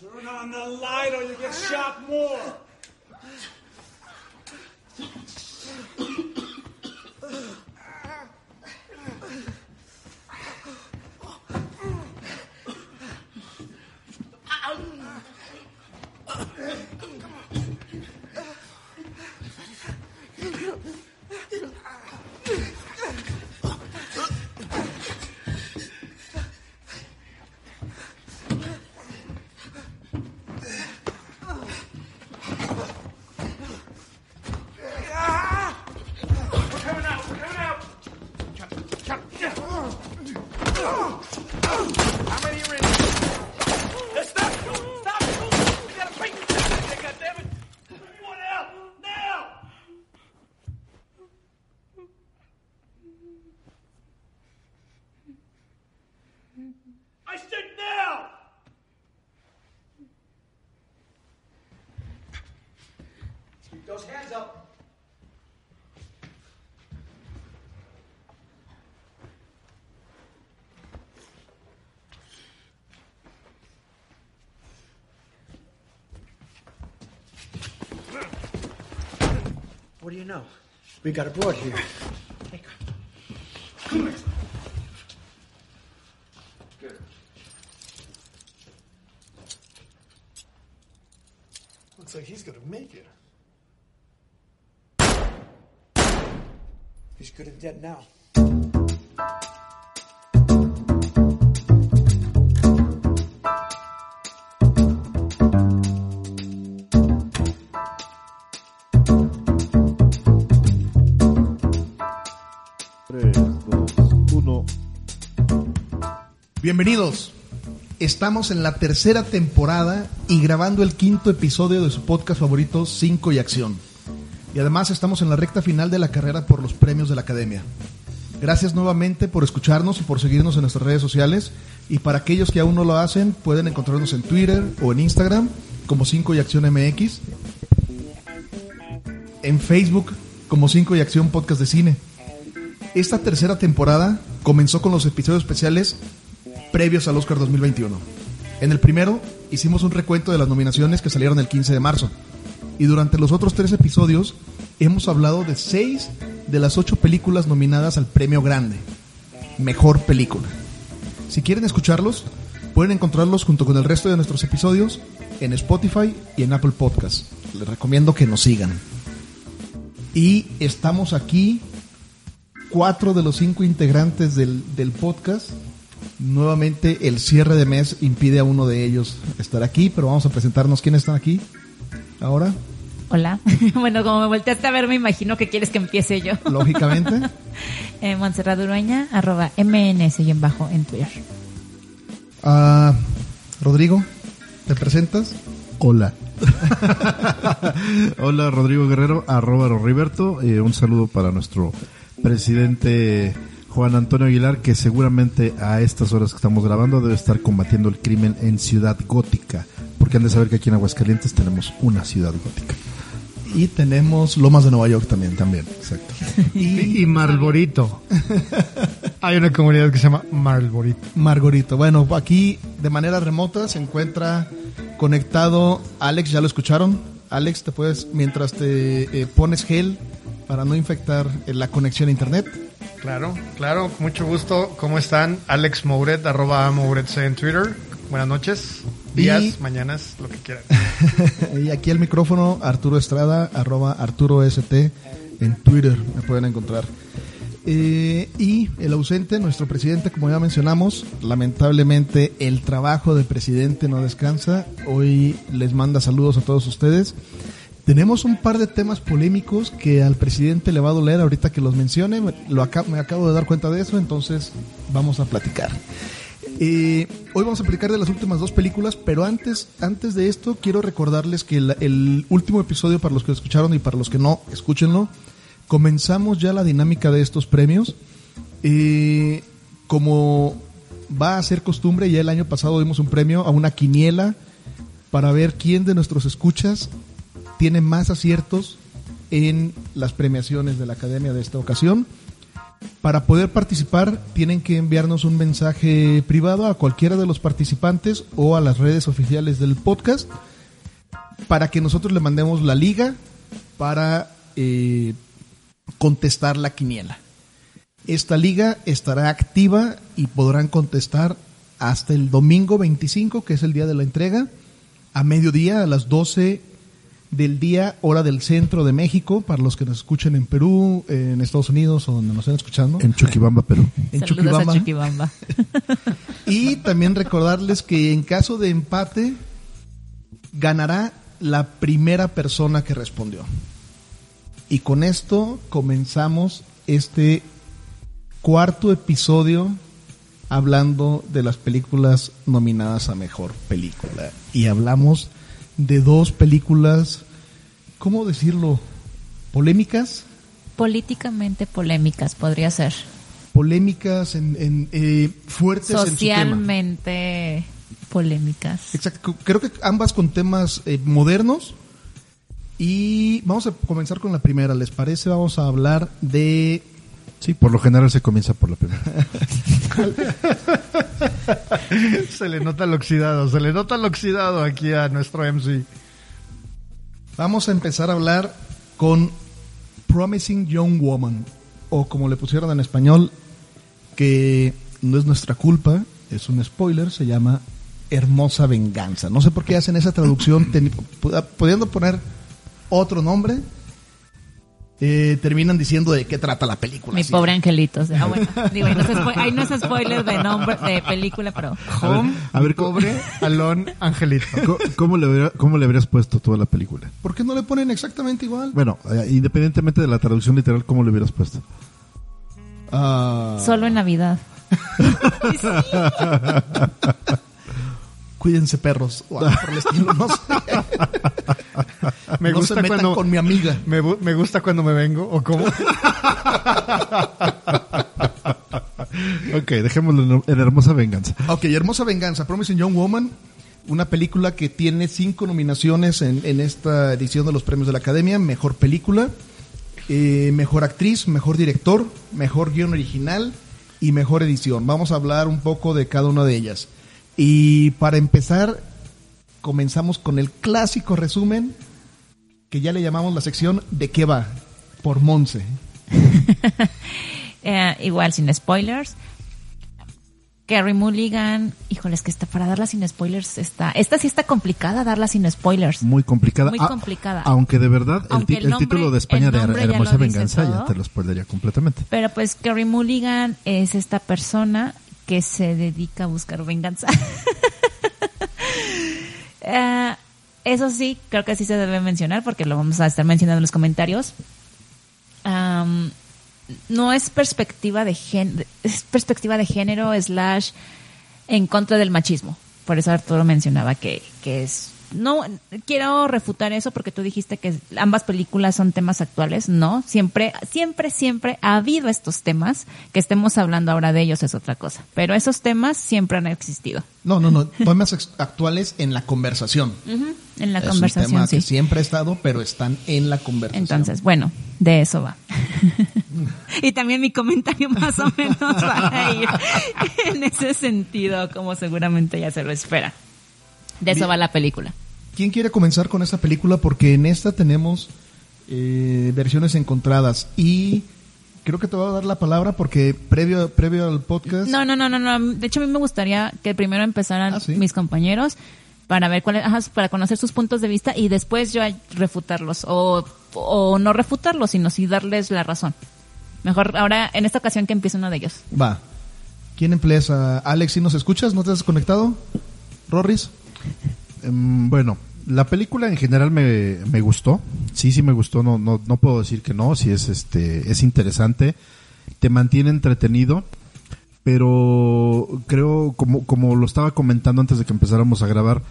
Turn on the light or you get shot more. You know? We got a board here. Hey, come here. Good. Looks like he's gonna make it. He's good and dead now. Bienvenidos. Estamos en la tercera temporada y grabando el quinto episodio de su podcast favorito, 5 y Acción. Y además estamos en la recta final de la carrera por los premios de la Academia. Gracias nuevamente por escucharnos y por seguirnos en nuestras redes sociales. Y para aquellos que aún no lo hacen, pueden encontrarnos en Twitter o en Instagram como 5 y Acción MX. En Facebook como 5 y Acción Podcast de Cine. Esta tercera temporada comenzó con los episodios especiales previos al Oscar 2021. En el primero hicimos un recuento de las nominaciones que salieron el 15 de marzo. Y durante los otros tres episodios hemos hablado de seis de las ocho películas nominadas al premio grande. Mejor película. Si quieren escucharlos, pueden encontrarlos junto con el resto de nuestros episodios en Spotify y en Apple Podcasts. Les recomiendo que nos sigan. Y estamos aquí, cuatro de los cinco integrantes del, del podcast. Nuevamente el cierre de mes impide a uno de ellos estar aquí, pero vamos a presentarnos quiénes están aquí. Ahora, Hola. bueno, como me volteaste a ver, me imagino que quieres que empiece yo. lógicamente. eh, Montserrat Urueña, arroba MNS y en bajo en Twitter. Ah, Rodrigo, ¿te presentas? Hola. Hola, Rodrigo Guerrero, arroba Roriberto. Eh, un saludo para nuestro presidente Juan Antonio Aguilar, que seguramente a estas horas que estamos grabando debe estar combatiendo el crimen en Ciudad Gótica. Porque han de saber que aquí en Aguascalientes tenemos una ciudad gótica. Y tenemos Lomas de Nueva York también. También, exacto. Y, y Marlborito. Hay una comunidad que se llama Marlborito. Margorito. Bueno, aquí de manera remota se encuentra conectado Alex, ya lo escucharon. Alex, te puedes, mientras te eh, pones gel para no infectar eh, la conexión a internet. Claro, claro, mucho gusto. ¿Cómo están? Alex Mouret, arroba Mouret en Twitter. Buenas noches, días, Y- mañanas, lo que quieran. y aquí el micrófono, Arturo Estrada, arroba Arturo ST en Twitter, me pueden encontrar. Eh, y el ausente, nuestro presidente, como ya mencionamos, lamentablemente el trabajo del presidente no descansa. Hoy les manda saludos a todos ustedes. Tenemos un par de temas polémicos que al presidente le va a doler ahorita que los mencione. Me- Lo aca- me acabo de dar cuenta de eso, entonces vamos a platicar. Eh, hoy vamos a platicar de las últimas dos películas, pero antes, antes de esto quiero recordarles que el, el último episodio, para los que lo escucharon y para los que no, escúchenlo, comenzamos ya la dinámica de estos premios. Eh, como va a ser costumbre, ya el año pasado dimos un premio a una quiniela para ver quién de nuestros escuchas tiene más aciertos en las premiaciones de la academia de esta ocasión. Para poder participar tienen que enviarnos un mensaje privado a cualquiera de los participantes o a las redes oficiales del podcast para que nosotros le mandemos la liga para eh, contestar la quiniela. Esta liga estará activa y podrán contestar hasta el domingo 25, que es el día de la entrega, a mediodía, a las 12 del día, hora del centro de México, para los que nos escuchen en Perú, en Estados Unidos o donde nos estén escuchando. En Chuquibamba, Perú. En Saludos Chuquibamba. a Chuquibamba. Y también recordarles que en caso de empate, ganará la primera persona que respondió. Y con esto comenzamos este cuarto episodio hablando de las películas nominadas a mejor película. Y hablamos de dos películas, ¿cómo decirlo? Polémicas. Políticamente polémicas, podría ser. Polémicas, en, en, eh, fuertes en su tema. Socialmente polémicas. Exacto, creo que ambas con temas eh, modernos. Y vamos a comenzar con la primera, ¿les parece? Vamos a hablar de... Sí, por lo general se comienza por la primera. Se le nota el oxidado, se le nota el oxidado aquí a nuestro MC. Vamos a empezar a hablar con Promising Young Woman, o como le pusieron en español, que no es nuestra culpa, es un spoiler, se llama Hermosa Venganza. No sé por qué hacen esa traducción, pudiendo poner otro nombre, eh, terminan diciendo de qué trata la película. Mi así. pobre angelito. o sea, ah, bueno, digo, ahí no, es spoiler de nombre de película, pero Home, a ver, pobre, Alon, Angelito. ¿Cómo, cómo le hubiera- cómo le habrías puesto toda la película? ¿Por qué no le ponen exactamente igual? Bueno, eh, independientemente de la traducción literal, ¿cómo le hubieras puesto? Ah, solo en Navidad. cuídense perros, o algo por el estilo, no sé. Me no gusta se metan cuando con mi amiga. me, gusta cuando me vengo o cómo. Ok, dejémoslo en, en Hermosa Venganza. Ok, Hermosa Venganza, Promising Young Woman, una película que tiene cinco nominaciones en, en esta edición de los premios de la Academia, mejor película, eh, mejor actriz, mejor director, mejor guion original y mejor edición. Vamos a hablar un poco de cada una de ellas. Y para empezar, comenzamos con el clásico resumen que ya le llamamos la sección ¿De qué va? por Monse. Eh, igual sin spoilers. Carrie Mulligan, híjole, es que está para darla sin spoilers está. Esta sí está complicada darla sin spoilers. Muy complicada. Muy Ah, complicada. aunque de verdad, el, Aunque ti- el el nombre- título de España de Hermosa Venganza ya te lo spoilería completamente. Pero pues Carrie Mulligan es esta persona que se dedica a buscar venganza. Eh, eso sí, creo que sí se debe mencionar porque lo vamos a estar mencionando en los comentarios. No es perspectiva de género, es perspectiva de género slash en contra del machismo. Por eso Arturo mencionaba que, que es no quiero refutar eso porque tú dijiste que ambas películas son temas actuales. No, siempre, siempre, siempre ha habido estos temas. Que estemos hablando ahora de ellos es otra cosa. Pero esos temas siempre han existido. No, no, no, temas actuales en la conversación. Ujú, En la es un conversación, tema sí. que siempre ha estado, pero están en la conversación. Entonces, bueno, de eso va. y también mi comentario más o menos va a ir en ese sentido, como seguramente ya se lo espera. De eso Bien. va la película. ¿Quién quiere comenzar con esta película? Porque en esta tenemos eh, versiones encontradas y creo que te voy a dar la palabra porque previo, previo al podcast... No, no, no, no, no. De hecho, a mí me gustaría que primero empezaran Ah, ¿sí? mis compañeros para ver cuáles, ajá, para conocer sus puntos de vista y después yo refutarlos o, o no refutarlos, sino sí darles la razón. Mejor ahora, en esta ocasión, que empiece uno de ellos. Va. ¿Quién empieza? Alex, ¿sí nos escuchas? ¿No te has conectado? ¿Rorris? Em, bueno, la película en general me, me gustó. Sí, sí me gustó. No, no, no puedo decir que no. Sí es este, es interesante. Te mantiene entretenido. Pero creo, como, como lo estaba comentando antes de que empezáramos a grabar,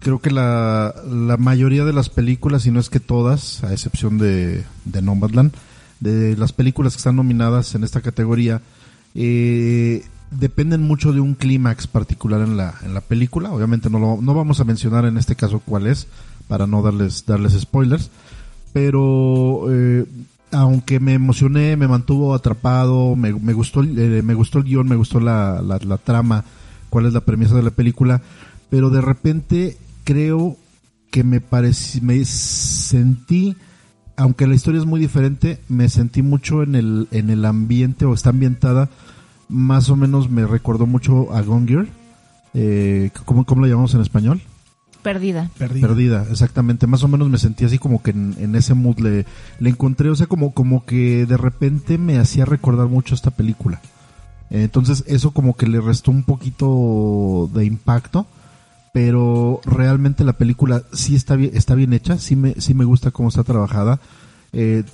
creo que la, la mayoría de las películas, y no es que todas, a excepción de, de Nomadland, de las películas que están nominadas en esta categoría, eh, dependen mucho de un clímax particular en la, en la película. Obviamente no, lo, no vamos a mencionar en este caso cuál es, para no darles, darles spoilers. Pero eh, aunque me emocioné, me mantuvo atrapado, me, me gustó, eh, me gustó el guion, me gustó la, la, la trama, cuál es la premisa de la película, pero de repente creo que me parecí, me sentí, aunque la historia es muy diferente, me sentí mucho en el, en el ambiente o está ambientada, más o menos me recordó mucho a Gone Girl, eh, ¿cómo, ¿cómo lo llamamos en español? Perdida. Perdida, exactamente. Más o menos me sentí así como que en, en ese mood le, le encontré, o sea, como, como que de repente me hacía recordar mucho esta película. Eh, Entonces eso como que le restó un poquito de impacto, pero realmente la película sí está bien, está bien hecha, sí me, sí me gusta cómo está trabajada. Eh,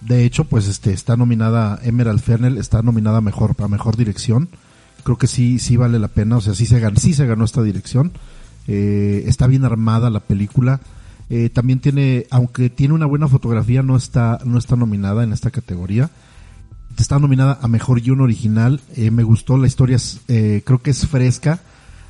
de hecho, pues este está nominada Emerald Fennel, está nominada mejor a mejor dirección. Creo que sí, sí vale la pena, o sea, sí se ganó, sí se ganó esta dirección. Eh, está bien armada la película. Eh, también tiene, aunque tiene una buena fotografía, no está, no está nominada en esta categoría. Está nominada a mejor guion original. Eh, me gustó la historia, eh, creo que es fresca.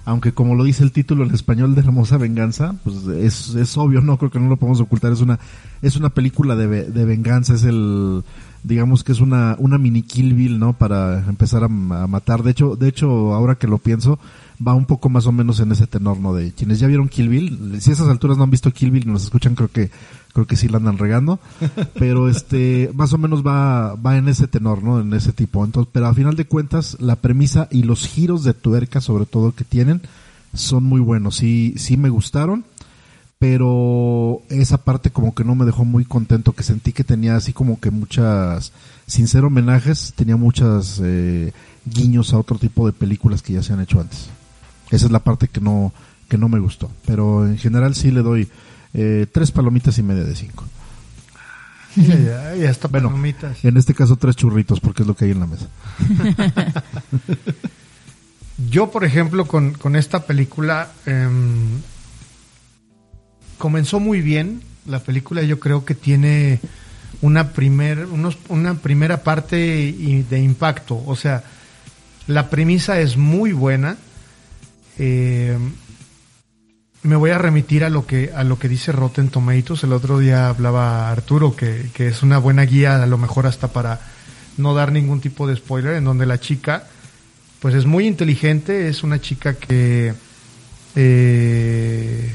Aunque como lo dice el título en español de Hermosa Venganza, pues es, es obvio, no creo que no lo podemos ocultar. Es una, es una película de, de venganza, es el, digamos que es una, una mini Kill Bill, ¿no? Para empezar a, a matar. De hecho, de hecho, ahora que lo pienso, va un poco más o menos en ese tenor, ¿no? De quienes ya vieron Kill Bill, si a esas alturas no han visto Kill Bill y nos escuchan, creo que, creo que sí la andan regando. Pero este, más o menos va, va en ese tenor, ¿no? En ese tipo. Entonces, pero a final de cuentas, la premisa y los giros de tuerca, sobre todo, que tienen, son muy buenos. Sí, sí me gustaron pero esa parte como que no me dejó muy contento, que sentí que tenía así como que muchas, sin ser homenajes, tenía muchas eh, guiños a otro tipo de películas que ya se han hecho antes. Esa es la parte que no, que no me gustó, pero en general sí le doy eh, tres palomitas y media de cinco. Ya, está Bueno, palomitas. en este caso tres churritos porque es lo que hay en la mesa. Yo, por ejemplo, con, con esta película, em, comenzó muy bien. La película yo creo que tiene una, primer, unos, una primera parte de impacto. O sea, la premisa es muy buena. Em, me voy a remitir a lo que a lo que dice Rotten Tomatoes. El otro día hablaba Arturo que, que es una buena guía, a lo mejor hasta para no dar ningún tipo de spoiler, en donde la chica pues es muy inteligente, es una chica que eh,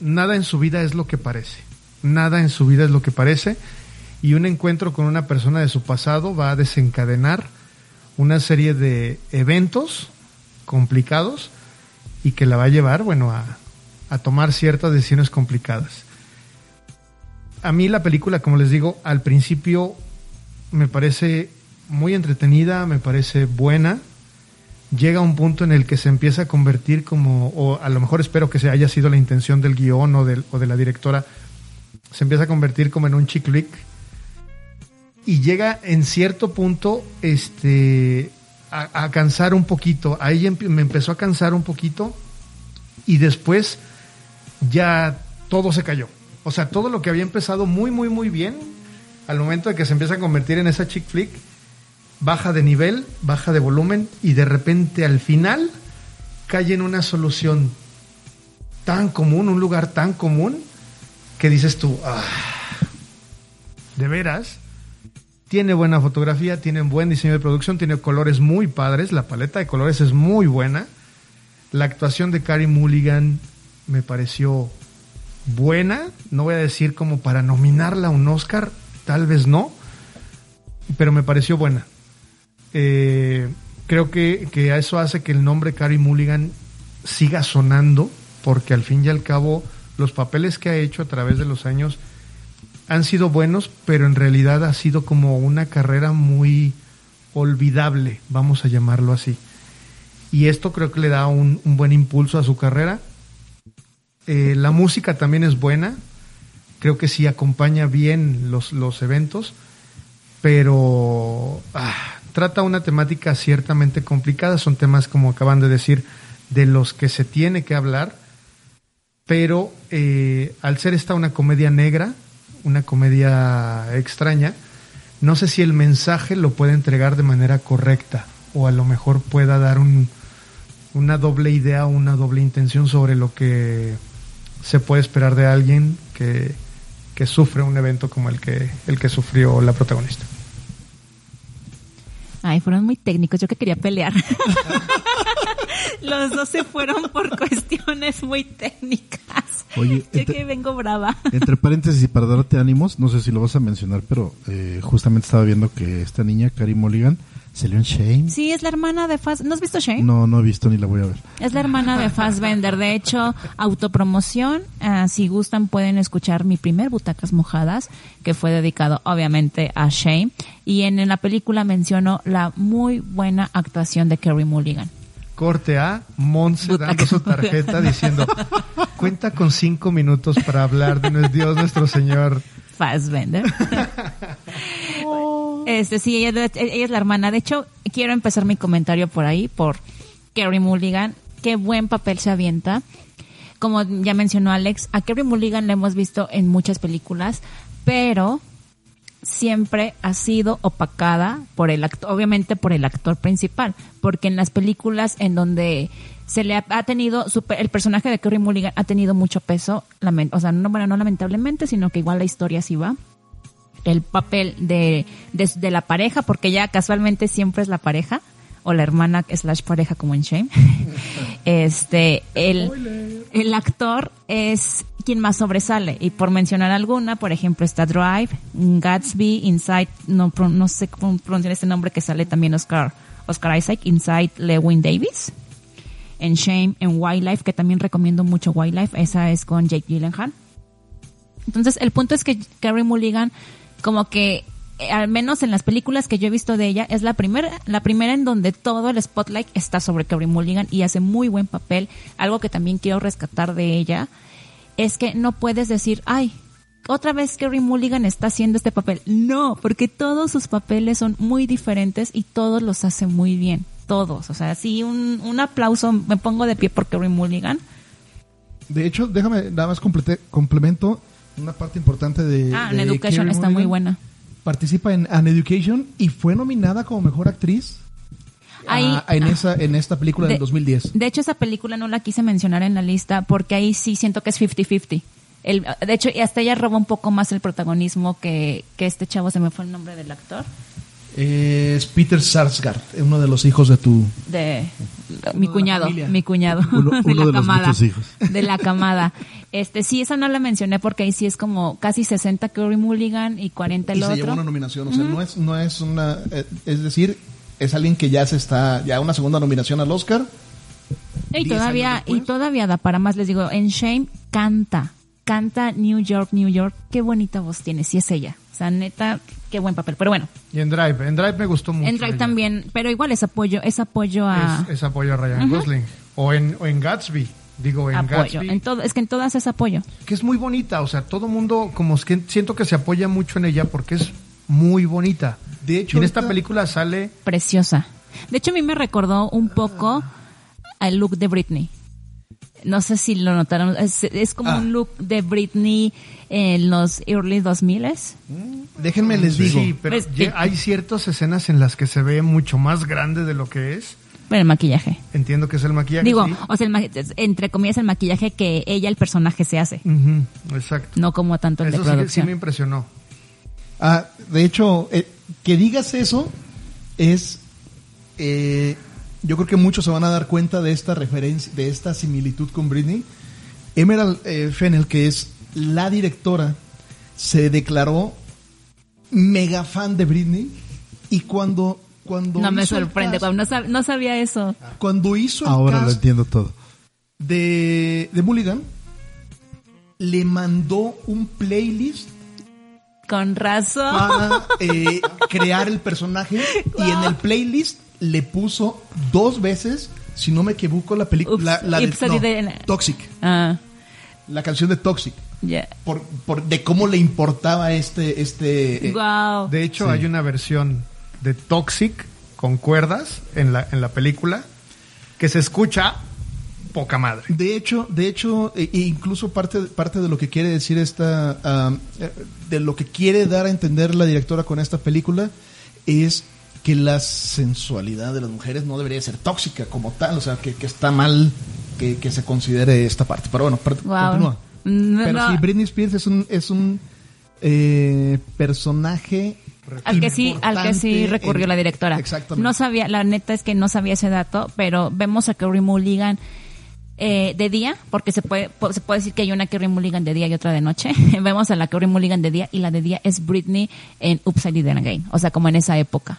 nada en su vida es lo que parece, nada en su vida es lo que parece y un encuentro con una persona de su pasado va a desencadenar una serie de eventos complicados y que la va a llevar, bueno, a, a tomar ciertas decisiones complicadas. A mí la película, como les digo, al principio me parece muy entretenida, me parece buena. Llega a un punto en el que se empieza a convertir como, o a lo mejor espero que se haya sido la intención del guion o, del, o de la directora, se empieza a convertir como en un chick flick y llega en cierto punto este a, cansar un poquito. Ahí me empezó a cansar un poquito y después ya todo se cayó. O sea, todo lo que había empezado muy, muy, muy bien, al momento de que se empieza a convertir en esa chick flick, baja de nivel, baja de volumen y de repente al final cae en una solución tan común, un lugar tan común, que dices tú, "Ah, de veras, tiene buena fotografía, tiene buen diseño de producción, tiene colores muy padres, la paleta de colores es muy buena. La actuación de Carrie Mulligan me pareció buena, no voy a decir como para nominarla a un Oscar, tal vez no, pero me pareció buena. Eh, creo que, que eso hace que el nombre Carrie Mulligan siga sonando, porque al fin y al cabo los papeles que ha hecho a través de los años han sido buenos, pero en realidad ha sido como una carrera muy olvidable, vamos a llamarlo así. Y esto creo que le da un, buen impulso a su carrera. Eh, la música también es buena, creo que sí acompaña bien los, los eventos, pero ah, trata una temática ciertamente complicada, son temas como acaban de decir, de los que se tiene que hablar, pero eh, al ser esta una comedia negra, una comedia extraña, no sé si el mensaje lo puede entregar de manera correcta o a lo mejor pueda dar un, una doble idea o una doble intención sobre lo que se puede esperar de alguien que, que sufre un evento como el que, el que sufrió la protagonista. Ay, fueron muy técnicos. Yo que quería pelear. Los dos se fueron por cuestiones muy técnicas. Oye, Yo que vengo brava. Entre paréntesis y para darte ánimos, no sé si lo vas a mencionar, pero eh, justamente estaba viendo que esta niña, Carrie Mulligan, salió en Shame. Sí, es la hermana de Faz. ¿No has visto Shane? No, no he visto ni la voy a ver. Es la hermana de Fassbender. De hecho, autopromoción. ah, si gustan, pueden escuchar mi primer Butacas Mojadas, que fue dedicado, obviamente, a Shane. Y en, en la película menciono la muy buena actuación de Kerry Mulligan. Corte A, Monse dando su tarjeta diciendo, cuenta con cinco minutos para hablar de nuestro Dios nuestro Señor. Fassbender. Este, sí, ella, ella es la hermana. De hecho, quiero empezar mi comentario por ahí, por Kerry Mulligan. Qué buen papel se avienta. Como ya mencionó Alex, a Kerry Mulligan la hemos visto en muchas películas, pero siempre ha sido opacada por el actor, obviamente por el actor principal, porque en las películas en donde se le ha, tenido, su pe- el personaje de Kerry Mulligan ha tenido mucho peso, lamen- o sea, no, bueno, no lamentablemente, sino que igual la historia sí va. El papel de, de la pareja, porque ya casualmente siempre es la pareja, o la hermana slash pareja como en Shame. este, el, el actor es quien más sobresale. Y por mencionar alguna, por ejemplo, está Drive, Gatsby, Inside, no, no sé cómo pronunciar este nombre que sale también Oscar, Oscar Isaac, Inside Lewin Davis. En Shame, en Wildlife, que también recomiendo mucho Wildlife, esa es con Jake Gyllenhaal. Entonces, el punto es que Carrie Mulligan, como que, eh, al menos en las películas que yo he visto de ella, es la primera, la primera en donde todo el spotlight está sobre Carrie Mulligan y hace muy buen papel. Algo que también quiero rescatar de ella es que no puedes decir, ay, otra vez Carrie Mulligan está haciendo este papel. No, porque todos sus papeles son muy diferentes y todos los hace muy bien. Todos. O sea, sí, un, un aplauso, me pongo de pie por Carrie Mulligan. De hecho, déjame nada más complete- complemento una parte importante de. Ah, de en Education está muy buena. Participa en An Education y fue nominada como mejor actriz Ahí, ah, en esa en esta película del De- 2010. De hecho, esa película no la quise mencionar en la lista porque ahí sí siento que es 50-50. El, de hecho, y hasta ella roba un poco más el protagonismo que, que este chavo, se me fue el nombre del actor, Es Peter Sarsgaard, uno de los hijos de tu. de mi la cuñado, mi cuñado, Uno- de uno la de camada, hijos. de la camada. Este, sí, esa no la mencioné porque ahí sí es como casi 60 Curry Mulligan y 40 el y se otro. llevó una nominación. O sea, no es no es una. eh, es decir, es alguien que ya se está. Ya una segunda nominación al Oscar. Y 10 todavía, y todavía da para más, les digo, en Shame canta, canta New York, New York, qué bonita voz tiene, sí es ella. Sea, neta, qué buen papel. Pero bueno, Y en Drive, en Drive me gustó mucho. en Drive ella. también, pero igual es apoyo, es apoyo a Es, es apoyo a Ryan Gosling. O en, o en Gatsby, digo, en apoyo. Gatsby. En todo, es que en todas es apoyo. que es muy bonita, o sea, todo mundo como es que siento que se apoya mucho en ella porque es muy bonita. De hecho, y en esta película sale Preciosa. De hecho, a mí me recordó un poco al look de Britney. No sé si lo notaron. Es, es como Ah. un look de Britney en los early 2000 Déjenme les digo. Sí, pero Pues, ye- que- hay ciertas escenas en las que se ve mucho más grande de lo que es. Bueno, el maquillaje. Entiendo que es el maquillaje. Digo, sí. o sea, el ma- entre comillas, el maquillaje que ella, el personaje, se hace. Exacto. No como tanto el Eso de sí, que- sí producción. me impresionó. Ah, de hecho, eh, que digas eso es. eh, yo creo que muchos se van a dar cuenta de esta referencia, de esta similitud con Britney. Emerald eh, Fennel, que es la directora, se declaró mega fan de Britney y cuando cuando No me hizo el sorprende, cast- no, sab- no sabía eso. cuando hizo el Ahora lo entiendo todo. de, de Mulligan le mandó un playlist Con razón. para eh, crear el personaje y en el playlist le puso dos veces, si no me equivoco, la película la, de no. Toxic, Ah, la canción de Toxic, ya. por, por de cómo le importaba este este eh, Wow. De hecho, Sí. hay una versión de Toxic con cuerdas en la, en la película que se escucha poca madre. De hecho, de hecho, e- e incluso parte, parte de lo que quiere decir esta, eh, de lo que quiere dar a entender la directora con esta película es que la sensualidad de las mujeres no debería ser tóxica como tal, o sea, que, que está mal que, que se considere esta parte. Pero bueno, Wow. continúa. Mm, Pero no. sí, Britney Spears es un, es un eh, personaje Al que sí, al que sí recurrió en- la directora. Exactamente. No sabía, la neta es que no sabía ese dato, pero vemos a Kerry Mulligan eh, de día, porque se puede, se puede decir que hay una Kerry Mulligan de día y otra de noche. vemos a la Kerry Mulligan de día y la de día es Britney en Upside Down Again, o sea, como en esa época.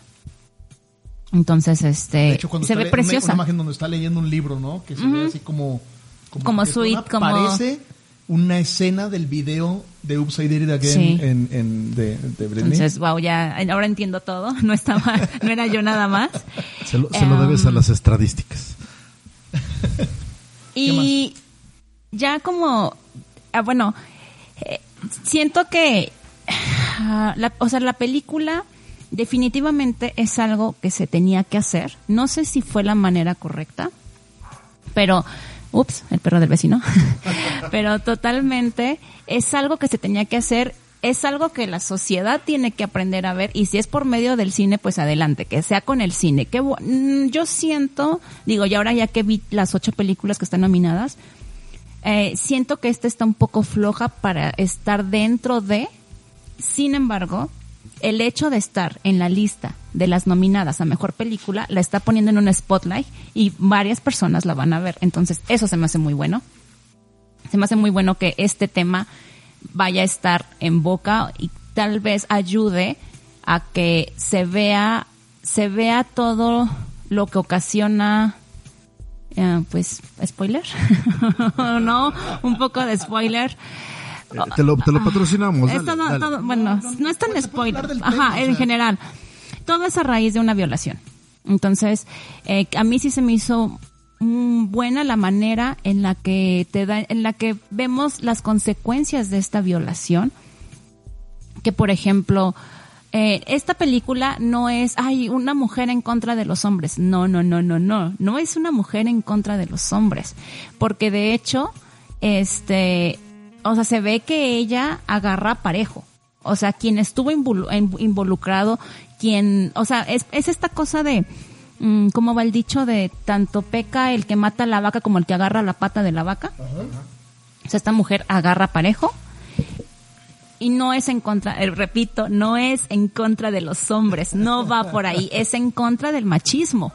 Entonces, este, De hecho, cuando se ve le- una- preciosa. Una imagen donde está leyendo un libro, ¿no? Que se ve así como... Como suena, como- Parece una escena del video de Upside Down Again Sí. en, en- de, de Britney. Entonces, wow, ya, ahora entiendo todo. No estaba, no era yo nada más. Se lo, se lo debes a Em, las estadísticas. Y ya como, ah, bueno, eh, siento que, ah, la, o sea, la película definitivamente es algo que se tenía que hacer. No sé si fue la manera correcta, pero, ups, el perro del vecino, pero totalmente es algo que se tenía que hacer. Es algo que la sociedad tiene que aprender a ver y si es por medio del cine, pues adelante, que sea con el cine. Que mm, yo siento, digo, y ahora ya que vi las ocho películas que están nominadas, eh, siento que esta está un poco floja para estar dentro de. Sin embargo, el hecho de estar en la lista de las nominadas a mejor película la está poniendo en un spotlight y varias personas la van a ver. Entonces, eso se me hace muy bueno. Se me hace muy bueno que este tema vaya a estar en boca y tal vez ayude a que se vea se vea todo lo que ocasiona eh, pues spoiler no un poco de spoiler te, lo, te lo patrocinamos. es dale, todo- dale. todo- bueno, no, es tan spoiler. Ajá, en general. Todo es a raíz de una violación. Entonces, eh, a mí sí se me hizo buena la manera en la que te da, en la que vemos las consecuencias de esta violación. Que por ejemplo, eh, esta película no es, ay, una mujer en contra de los hombres. No, no, no, no, no. No es una mujer en contra de los hombres. Porque de hecho, este, o sea, se ve que ella agarra parejo. O sea, quien estuvo involucrado, quien, o sea, es, es esta cosa de, mm, ¿cómo va el dicho? De tanto peca el que mata a la vaca como el que agarra la pata de la vaca. O sea, esta mujer agarra parejo y no es en contra, eh, repito, no es en contra de los hombres, no va por ahí, es en contra del machismo.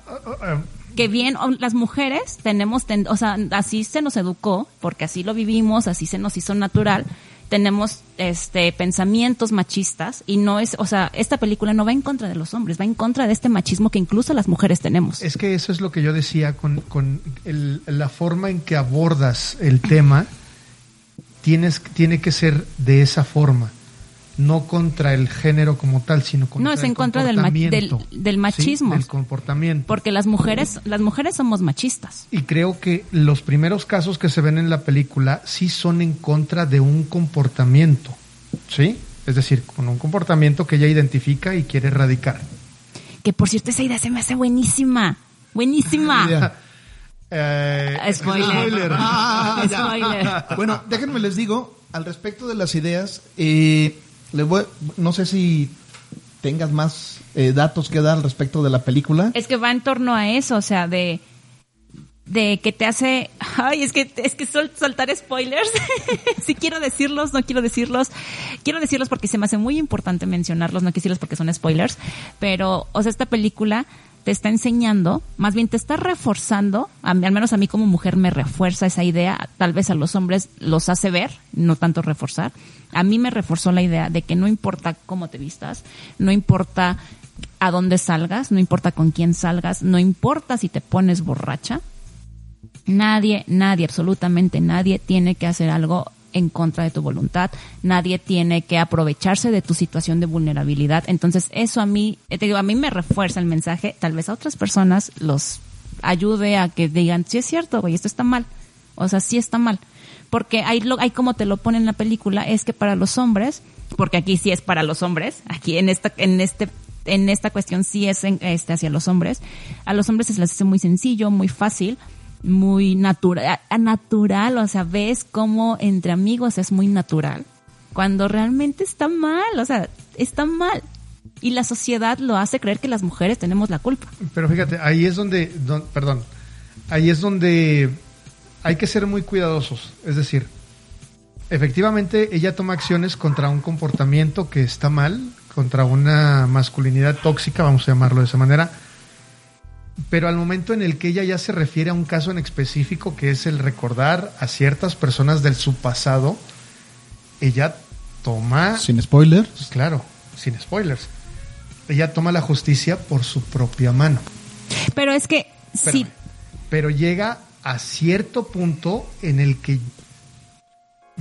Que bien, las mujeres tenemos, ten- o sea, así se nos educó, porque así lo vivimos, así se nos hizo natural, tenemos este pensamientos machistas y no es, o sea, esta película no va en contra de los hombres, va en contra de este machismo que incluso las mujeres tenemos. Es que eso es lo que yo decía con, con el- la forma en que abordas el tema, tienes, tiene que ser de esa forma, no contra el género como tal, sino contra No, es el en contra del ma- del- comportamiento. del Sí, machismo. del comportamiento. Porque las mujeres, las mujeres somos machistas. Y creo que los primeros casos que se ven en la película sí son en contra de un comportamiento, ¿sí? Es decir, con un comportamiento que ella identifica y quiere erradicar. Que por cierto, esa idea se me hace buenísima. Buenísima. Idea. Eh, Spoiler. Ah, ya. Spoiler. Bueno, déjenme les digo, al respecto de las ideas, eh, les voy- no sé si tengas más eh, datos que dar respecto de la película. Es que va en torno a eso, o sea, de de que te hace, ay, es que es que sol- soltar spoilers. si quiero decirlos, no quiero decirlos. Quiero decirlos porque se me hace muy importante mencionarlos, no quiero decirlos porque son spoilers, pero o sea, esta película te está enseñando, más bien te está reforzando, al menos a mí como mujer me refuerza esa idea, tal vez a los hombres los hace ver, no tanto reforzar. A mí me reforzó la idea de que no importa cómo te vistas, no importa a dónde salgas, no importa con quién salgas, no importa si te pones borracha. Nadie, nadie, absolutamente nadie tiene que hacer algo en contra de tu voluntad, nadie tiene que aprovecharse de tu situación de vulnerabilidad. Entonces, eso a mí, eh, te digo, a mí me refuerza el mensaje, tal vez a otras personas los ayude a que digan, sí es cierto, güey, esto está mal. O sea, sí está mal. Porque hay, lo, hay como te lo pone en la película, es que para los hombres, porque aquí sí es para los hombres, aquí en esta, en este, en esta cuestión sí es en- este, hacia los hombres, a los hombres se les hace muy sencillo, muy fácil, muy natural, natural, o sea, ves cómo entre amigos es muy natural, cuando realmente está mal, o sea, está mal. Y la sociedad lo hace creer que las mujeres tenemos la culpa. Pero fíjate, ahí es donde, don- perdón, ahí es donde hay que ser muy cuidadosos. Es decir, efectivamente ella toma acciones contra un comportamiento que está mal, contra una masculinidad tóxica, vamos a llamarlo de esa manera. Pero al momento en el que ella ya se refiere a un caso en específico, que es el recordar a ciertas personas del su pasado, ella toma, Sin spoiler. pues claro, sin spoilers, ella toma la justicia por su propia mano. Pero es que sí. Pero llega a cierto punto en el que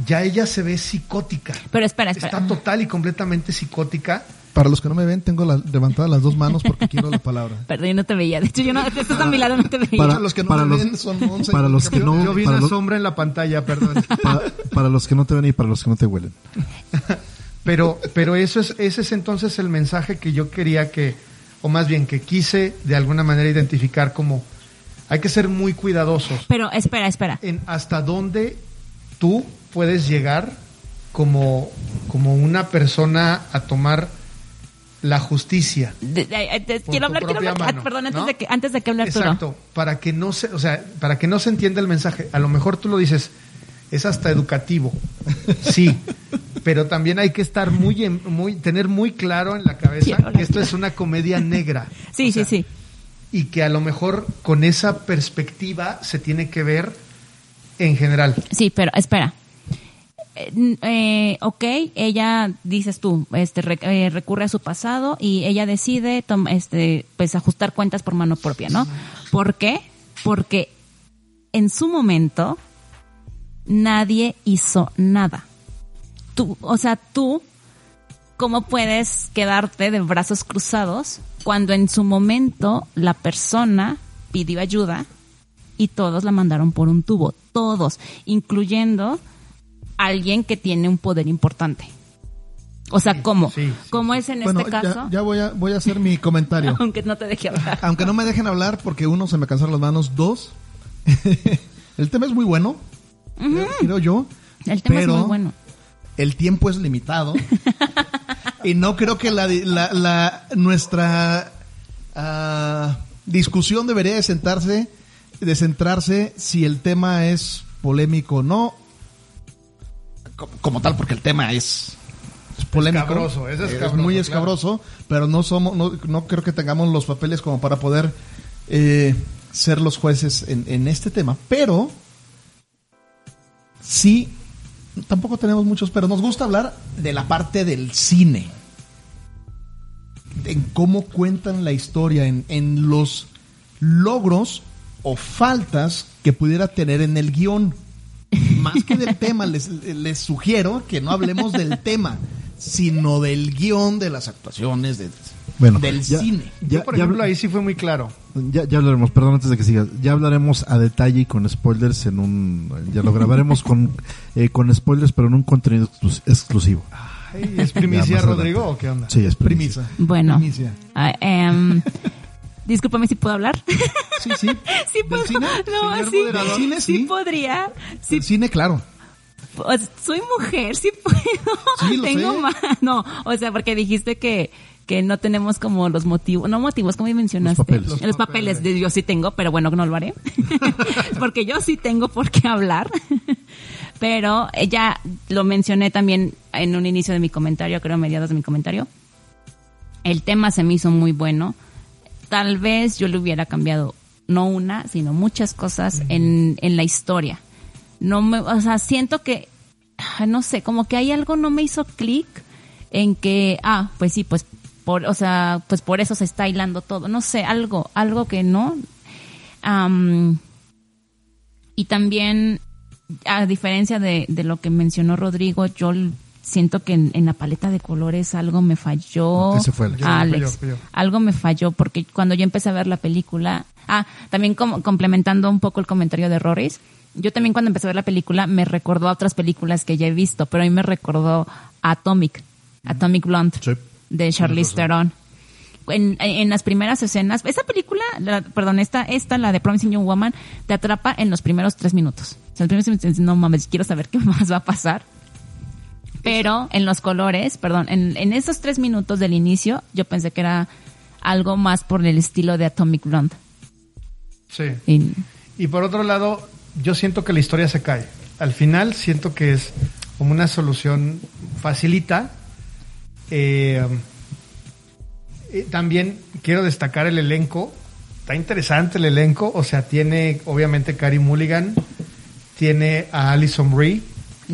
ya ella se ve psicótica. pero espera, espera. Está total y completamente psicótica. Para los que no me ven, tengo la- levantadas las dos manos porque quiero la palabra. Perdón, yo no te veía. De hecho, yo no, estás a mi lado, no te veía. Para- los que no para me los- ven son 11. para los que no- Yo vi para una los- sombra en la pantalla, perdón. para, para los que no te ven y para los que no te huelen. Pero, pero eso es, ese es entonces el mensaje que yo quería que, o más bien que quise de alguna manera identificar como hay que ser muy cuidadosos Pero espera, espera. en hasta dónde tú puedes llegar como, como una persona a tomar la justicia. De- de- de- Por quiero hablar, quiero hablar. ah, mano, perdón, antes ¿no? de que antes de que hable Arturo. Exacto, para que no se, o sea, para que no se entienda el mensaje. A lo mejor tú lo dices, es hasta educativo. Sí, pero también hay que estar muy en- muy tener muy claro en la cabeza que esto es una comedia negra. Sí, O sea, sí, sí. Y que a lo mejor con esa perspectiva se tiene que ver en general. Sí, pero espera. Eh, eh, ok, ella, dices tú, este, re- eh, recurre a su pasado y ella decide este, pues, ajustar cuentas por mano propia, ¿no? ¿Por qué? Porque en su momento nadie hizo nada. Tú, o sea, tú, ¿cómo puedes quedarte de brazos cruzados cuando en su momento la persona pidió ayuda y todos la mandaron por un tubo? Todos, incluyendo alguien que tiene un poder importante. O sea, ¿cómo? sí, sí, ¿Cómo es en Bueno, este caso? ya, ya voy, a, voy a hacer mi comentario. Aunque no te deje hablar. Aunque no me dejen hablar porque uno se me cansaron las manos, dos. el tema es muy bueno, creo, creo yo. El tema pero es muy bueno. El tiempo es limitado. y no creo que la, la- la- nuestra ah, discusión debería de sentarse, de centrarse si el tema es polémico o no. Co- Como, tal, porque el tema es, es polémico. Escabroso, es escabroso, muy claro. escabroso, pero no somos, no, no creo que tengamos los papeles como para poder eh, ser los jueces en, en este tema. Pero sí, tampoco tenemos muchos, pero nos gusta hablar de la parte del cine. En cómo cuentan la historia, en, en los logros o faltas que pudiera tener en el guion. Más que del tema, les, les sugiero que no hablemos del tema, sino del guion, de las actuaciones, de- Bueno, del ya- cine. Ya, Yo, por ya ejemplo, ahí sí fue muy claro. ya- ya hablaremos, perdón antes de que sigas, ya hablaremos a detalle y con spoilers en un, ya lo grabaremos con, eh, con spoilers, pero en un contenido exclus- exclusivo. Ay, ¿Es primicia, Rodrigo, o qué onda? Sí, es primicia. Bueno. Primicia. Ah, em, discúlpame si puedo hablar. Sí, sí. sí ¿Del puedo. cine? No, sí, moderador. ¿Del cine, sí sí? podría. Sí, El cine, claro. pues, soy mujer, sí puedo. Sí, lo Tengo sé. más. No, o sea, porque dijiste que que no tenemos como los motivos, no motivos, como mencionaste. Los papeles. Los, Los papeles, papeles. de- yo sí tengo, pero bueno, no lo haré. porque yo sí tengo por qué hablar. pero eh, ya lo mencioné también en un inicio de mi comentario, creo mediados de mi comentario. El tema se me hizo muy bueno. Tal vez yo le hubiera cambiado no una, sino muchas cosas en, en la historia. No me, o sea, siento que, no sé, como que hay algo no me hizo clic en que, ah, pues sí, pues por, o sea, pues por eso se está hilando todo. No sé, algo, algo que no. Y también, a diferencia de, de lo que mencionó Rodrigo, yo siento que en, en la paleta de colores algo me falló. Ese fue Alex. Yo, fui Alex, yo, fui yo. algo me falló porque cuando yo empecé a ver la película, ah, también como complementando un poco el comentario de Roris, yo también cuando empecé a ver la película me recordó a otras películas que ya he visto, pero a mí me recordó a Atomic, Atomic Blonde Sí. de Charlize Theron. En, en las primeras escenas, esa película, la- perdón, esta, esta, la de Promising Young Woman, te atrapa en los primeros tres minutos. O sea, en los primeros minutos, no mames, quiero saber qué más va a pasar. Pero en los colores, perdón, en, en esos tres minutos del inicio, yo pensé que era algo más por el estilo de Atomic Blonde. Sí. Y- Y por otro lado, yo siento que la historia se cae. Al final siento que es como una solución facilita. Eh, eh, también quiero destacar el elenco. Está interesante el elenco. O sea, tiene obviamente Carrie Mulligan, tiene a Alison Brie.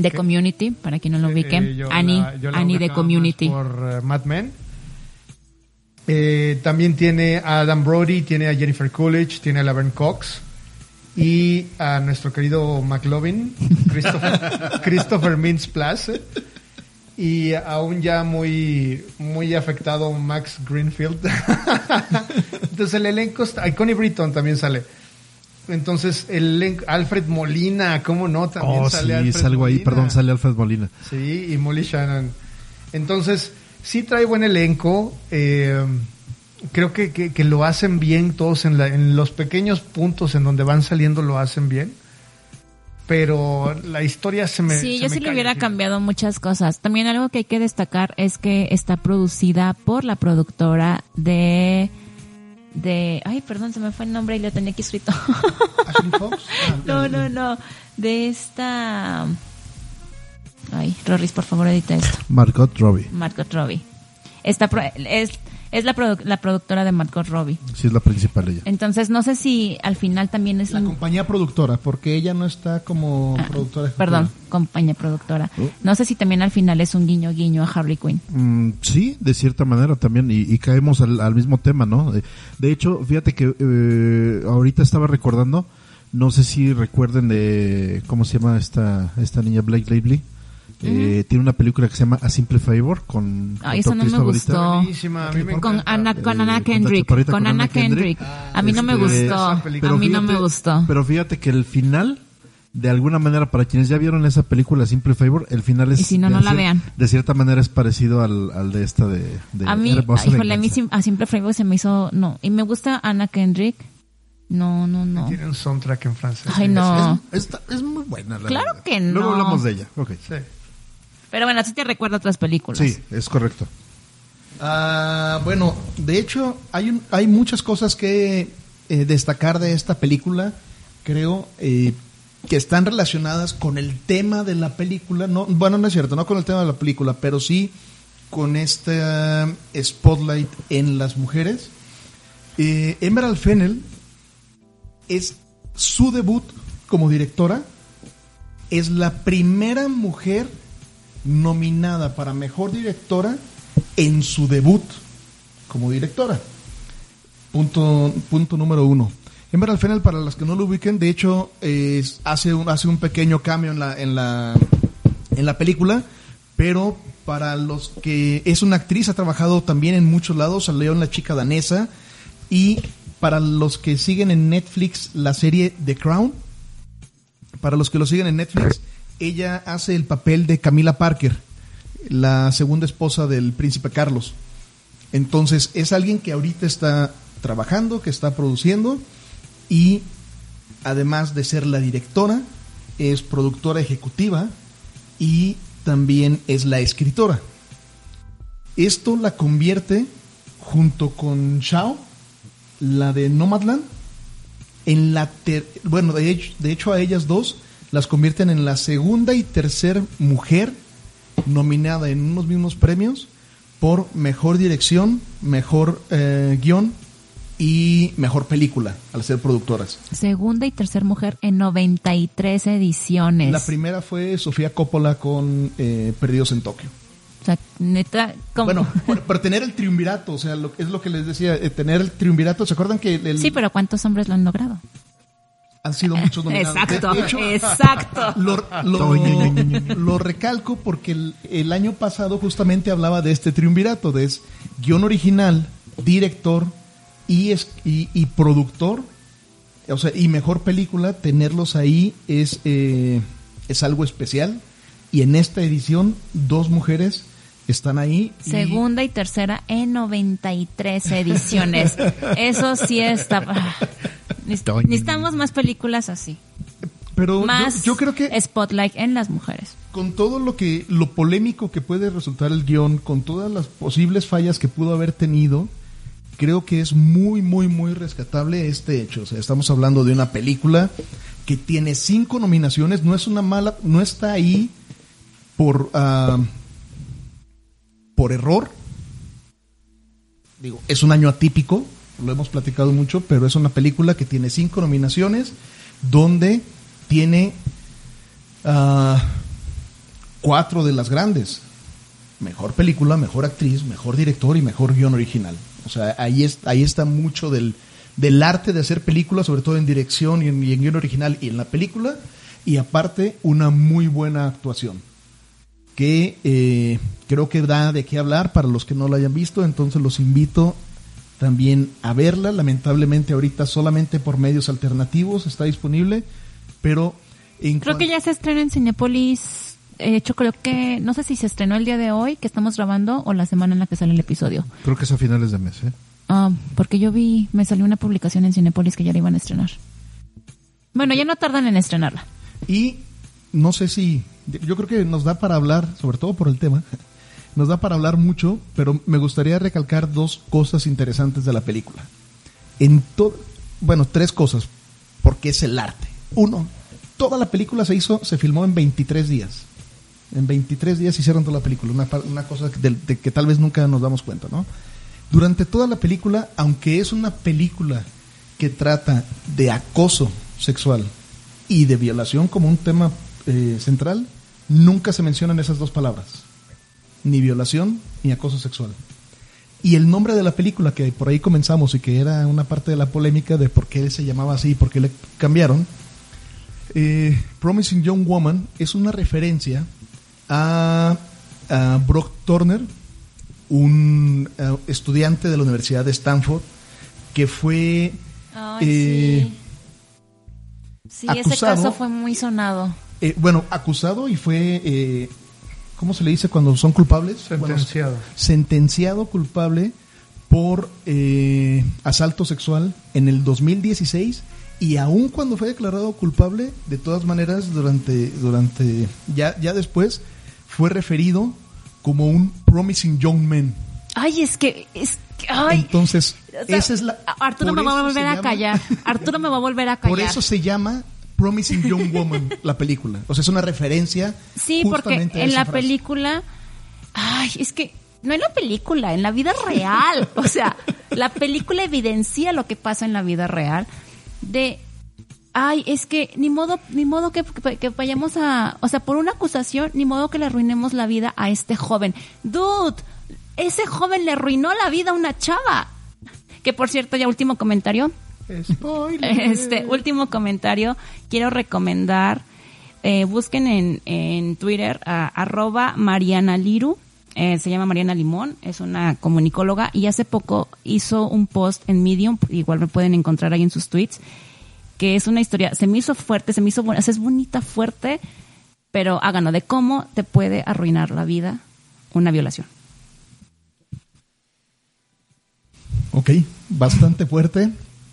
De Community, para quien no lo ubique. Eh, Annie, la- Annie ubicaba Community. Por eh, Mad Men. Eh, también tiene a Adam Brody, tiene a Jennifer Coolidge, tiene a Laverne Cox y a nuestro querido McLovin, Christopher, Christopher Mintz Plus y aún ya muy, muy afectado Max Greenfield. Entonces el elenco está, y Connie Britton también sale. Entonces el elenco- Alfred Molina, ¿cómo no? También Oh, sale sí, Alfred salgo ahí, perdón, sale Alfred Molina. Sí, y Molly Shannon. Entonces, sí trae buen elenco. eh, creo que, que- que lo hacen bien todos en, la- en los pequeños puntos en donde van saliendo lo hacen bien. Pero la historia se me. Sí, se yo me sí le hubiera cambiado muchas cosas. También algo que hay que destacar es que está producida por la productora de de ay, perdón, se me fue el nombre y lo tenía aquí escrito. Fox. Ah, no, no, no, de esta Ay, Rorris, por favor, edita esto. Margot Robbie. Margot Robbie. Esta es es la, produ- la productora de Margot Robbie. Sí, es la principal ella. Entonces, no sé si al final también es La un- compañía productora, porque ella no está como Ah, productora. ejecutiva. Perdón, compañía productora. No sé si también al final es un guiño guiño a Harley Quinn. Mm, sí, de cierta manera también, y, y caemos al, al mismo tema, ¿no? De, de hecho, fíjate que eh, ahorita estaba recordando, no sé si recuerden de, ¿cómo se llama esta, esta niña Blake Lively? Eh, Tiene una película que se llama A Simple Favor con, con Ay, esa no me gustó. favorita. Buenísima, a mí me Con. Ana, con Eh, Ana con Kendrick. Chaparrita, Con Ana Kendrick. A mí no me Este, gustó. película. A mí no fíjate- me gustó. Pero fíjate que el final, de alguna manera, para quienes ya vieron esa película Simple Favor, el final es... Y si no, de no la vean. De cierta manera es parecido al, al de esta de... de A mí, híjole, a mí a Simple Favor se me hizo, no. Y me gusta Ana Kendrick. No, no, no. Tiene un soundtrack en francés. Ay, no. Es, está- es muy buena. la Claro verdad. que Luego no. hablamos de ella. Ok. Sí. Pero bueno, así te recuerda otras películas. Sí, es correcto. Ah, bueno, de hecho, hay, un- hay muchas cosas que eh, destacar de esta película, creo, eh, que están relacionadas con el tema de la película. No, bueno, no es cierto, no con el tema de la película, pero sí con este ah, spotlight en las mujeres. Eh, Emerald Fennel es su debut como directora. Es la primera mujer nominada para mejor directora en su debut como directora. Punto, punto número uno. Emerald Fennel, para las que no lo ubiquen, de hecho, es- hace, un, hace un pequeño cambio en la, en, la, en la película, pero para los que es una actriz, ha trabajado también en muchos lados, salió en La chica danesa, y para los que siguen en Netflix la serie The Crown, para los que lo siguen en Netflix, ella hace el papel de Camila Parker, la segunda esposa del príncipe Carlos. Entonces es alguien que ahorita está trabajando, que está produciendo y además de ser la directora, es productora ejecutiva y también es la escritora. Esto la convierte junto con Shao, la de Nomadland, en la ter- bueno, de hecho, de hecho a ellas dos las convierten en la segunda y tercer mujer nominada en unos mismos premios por mejor dirección, mejor eh, guion y mejor película al ser productoras. Segunda y tercer mujer en 93 ediciones. La primera fue Sofía Coppola con eh, Perdidos en Tokio. O sea, neta, como- Bueno, por, por tener el triunvirato, o sea, lo, es lo que les decía, eh, tener el triunvirato. ¿Se acuerdan que el- Sí, pero ¿cuántos hombres lo han logrado? Han sido muchos nominados? Exacto, De hecho, exacto. Lo, lo- lo recalco porque el, el año pasado justamente hablaba de este triunvirato, de es guion original, director y, es, y, y productor, o sea, y mejor película, tenerlos ahí es, eh, es algo especial. Y en esta edición, dos mujeres están ahí. y- Segunda y tercera en 93 ediciones. Eso sí está. Neces- Necesitamos más películas así. pero Más yo, creo que spotlight en las mujeres. con todo lo que lo polémico que puede resultar el guion, con todas las posibles fallas que pudo haber tenido, creo que es muy, muy, muy rescatable este hecho. O sea, estamos hablando de una película que tiene cinco nominaciones, no es una mala, no está ahí por, ah, por error. Digo, es un año atípico, lo hemos platicado mucho, pero es una película que tiene cinco nominaciones, donde tiene ah, cuatro de las grandes. Mejor película, mejor actriz, mejor director y mejor guion original. O sea, ahí, es, ahí está mucho del, del arte de hacer películas, sobre todo en dirección y en, y guion original y en la película. Y aparte, una muy buena actuación. Que eh, creo que da de qué hablar para los que no la hayan visto. Entonces los invito también a verla. Lamentablemente ahorita solamente por medios alternativos está disponible. Pero en Creo que ya se estrena en Cinepolis. De hecho, creo que, no sé si se estrenó el día de hoy que estamos grabando o la semana en la que sale el episodio. Creo que es a finales de mes, ¿eh? Ah, porque yo vi, me salió una publicación en Cinepolis que ya la iban a estrenar. Bueno, ya no tardan en estrenarla. Y no sé si, yo creo que nos da para hablar, sobre todo por el tema, nos da para hablar mucho, pero me gustaría recalcar dos cosas interesantes de la película. En todo, bueno, tres cosas, porque es el arte. Uno, toda la película se hizo, se filmó en 23 días. En 23 días hicieron toda la película, una, cosa de, de que tal vez nunca nos damos cuenta, ¿no? Durante toda la película, aunque es una película que trata de acoso sexual y de violación como un tema eh, central, nunca se mencionan esas dos palabras. Ni violación ni acoso sexual. Y el nombre de la película, que por ahí comenzamos y que era una parte de la polémica de por qué se llamaba así y por qué le cambiaron, eh, Promising Young Woman es una referencia a, a Brock Turner, un eh, estudiante de la Universidad de Stanford, que fue... eh, Sí, ese acusado- caso fue muy sonado. eh, bueno, acusado y fue, eh, ¿cómo se le dice cuando son culpables? Bueno, Sentenciado. sentenciado culpable por eh, asalto sexual en el 2016 y aun cuando fue declarado culpable, de todas maneras, durante, durante ya, ya después, fue referido como un promising young man. Ay, es que, es que- ay. Entonces, O sea, esa es la... Arturo me va a volver a llama- callar. Arturo me va a volver a callar. Por eso se llama Promising Young Woman la película. O sea, es una referencia. Sí, porque justamente en la frase. película, ay, es que no en la película, en la vida real. O sea, la película evidencia lo que pasa en la vida real. De, ay, es que ni modo, ni modo que, que- que vayamos a, o sea, por una acusación, ni modo que le arruinemos la vida a este joven. Dude, ese joven le arruinó la vida a una chava. Que por cierto, ya último comentario. Este último comentario, quiero recomendar, eh, busquen en, en Twitter a arroba Mariana Liru, eh, se llama Mariana Limón, es una comunicóloga y hace poco hizo un post en Medium, igual me pueden encontrar ahí en sus tweets, que es una historia, se me hizo fuerte, se me hizo buena, o sea, es bonita, fuerte, pero háganlo de cómo te puede arruinar la vida una violación. Ok, bastante fuerte.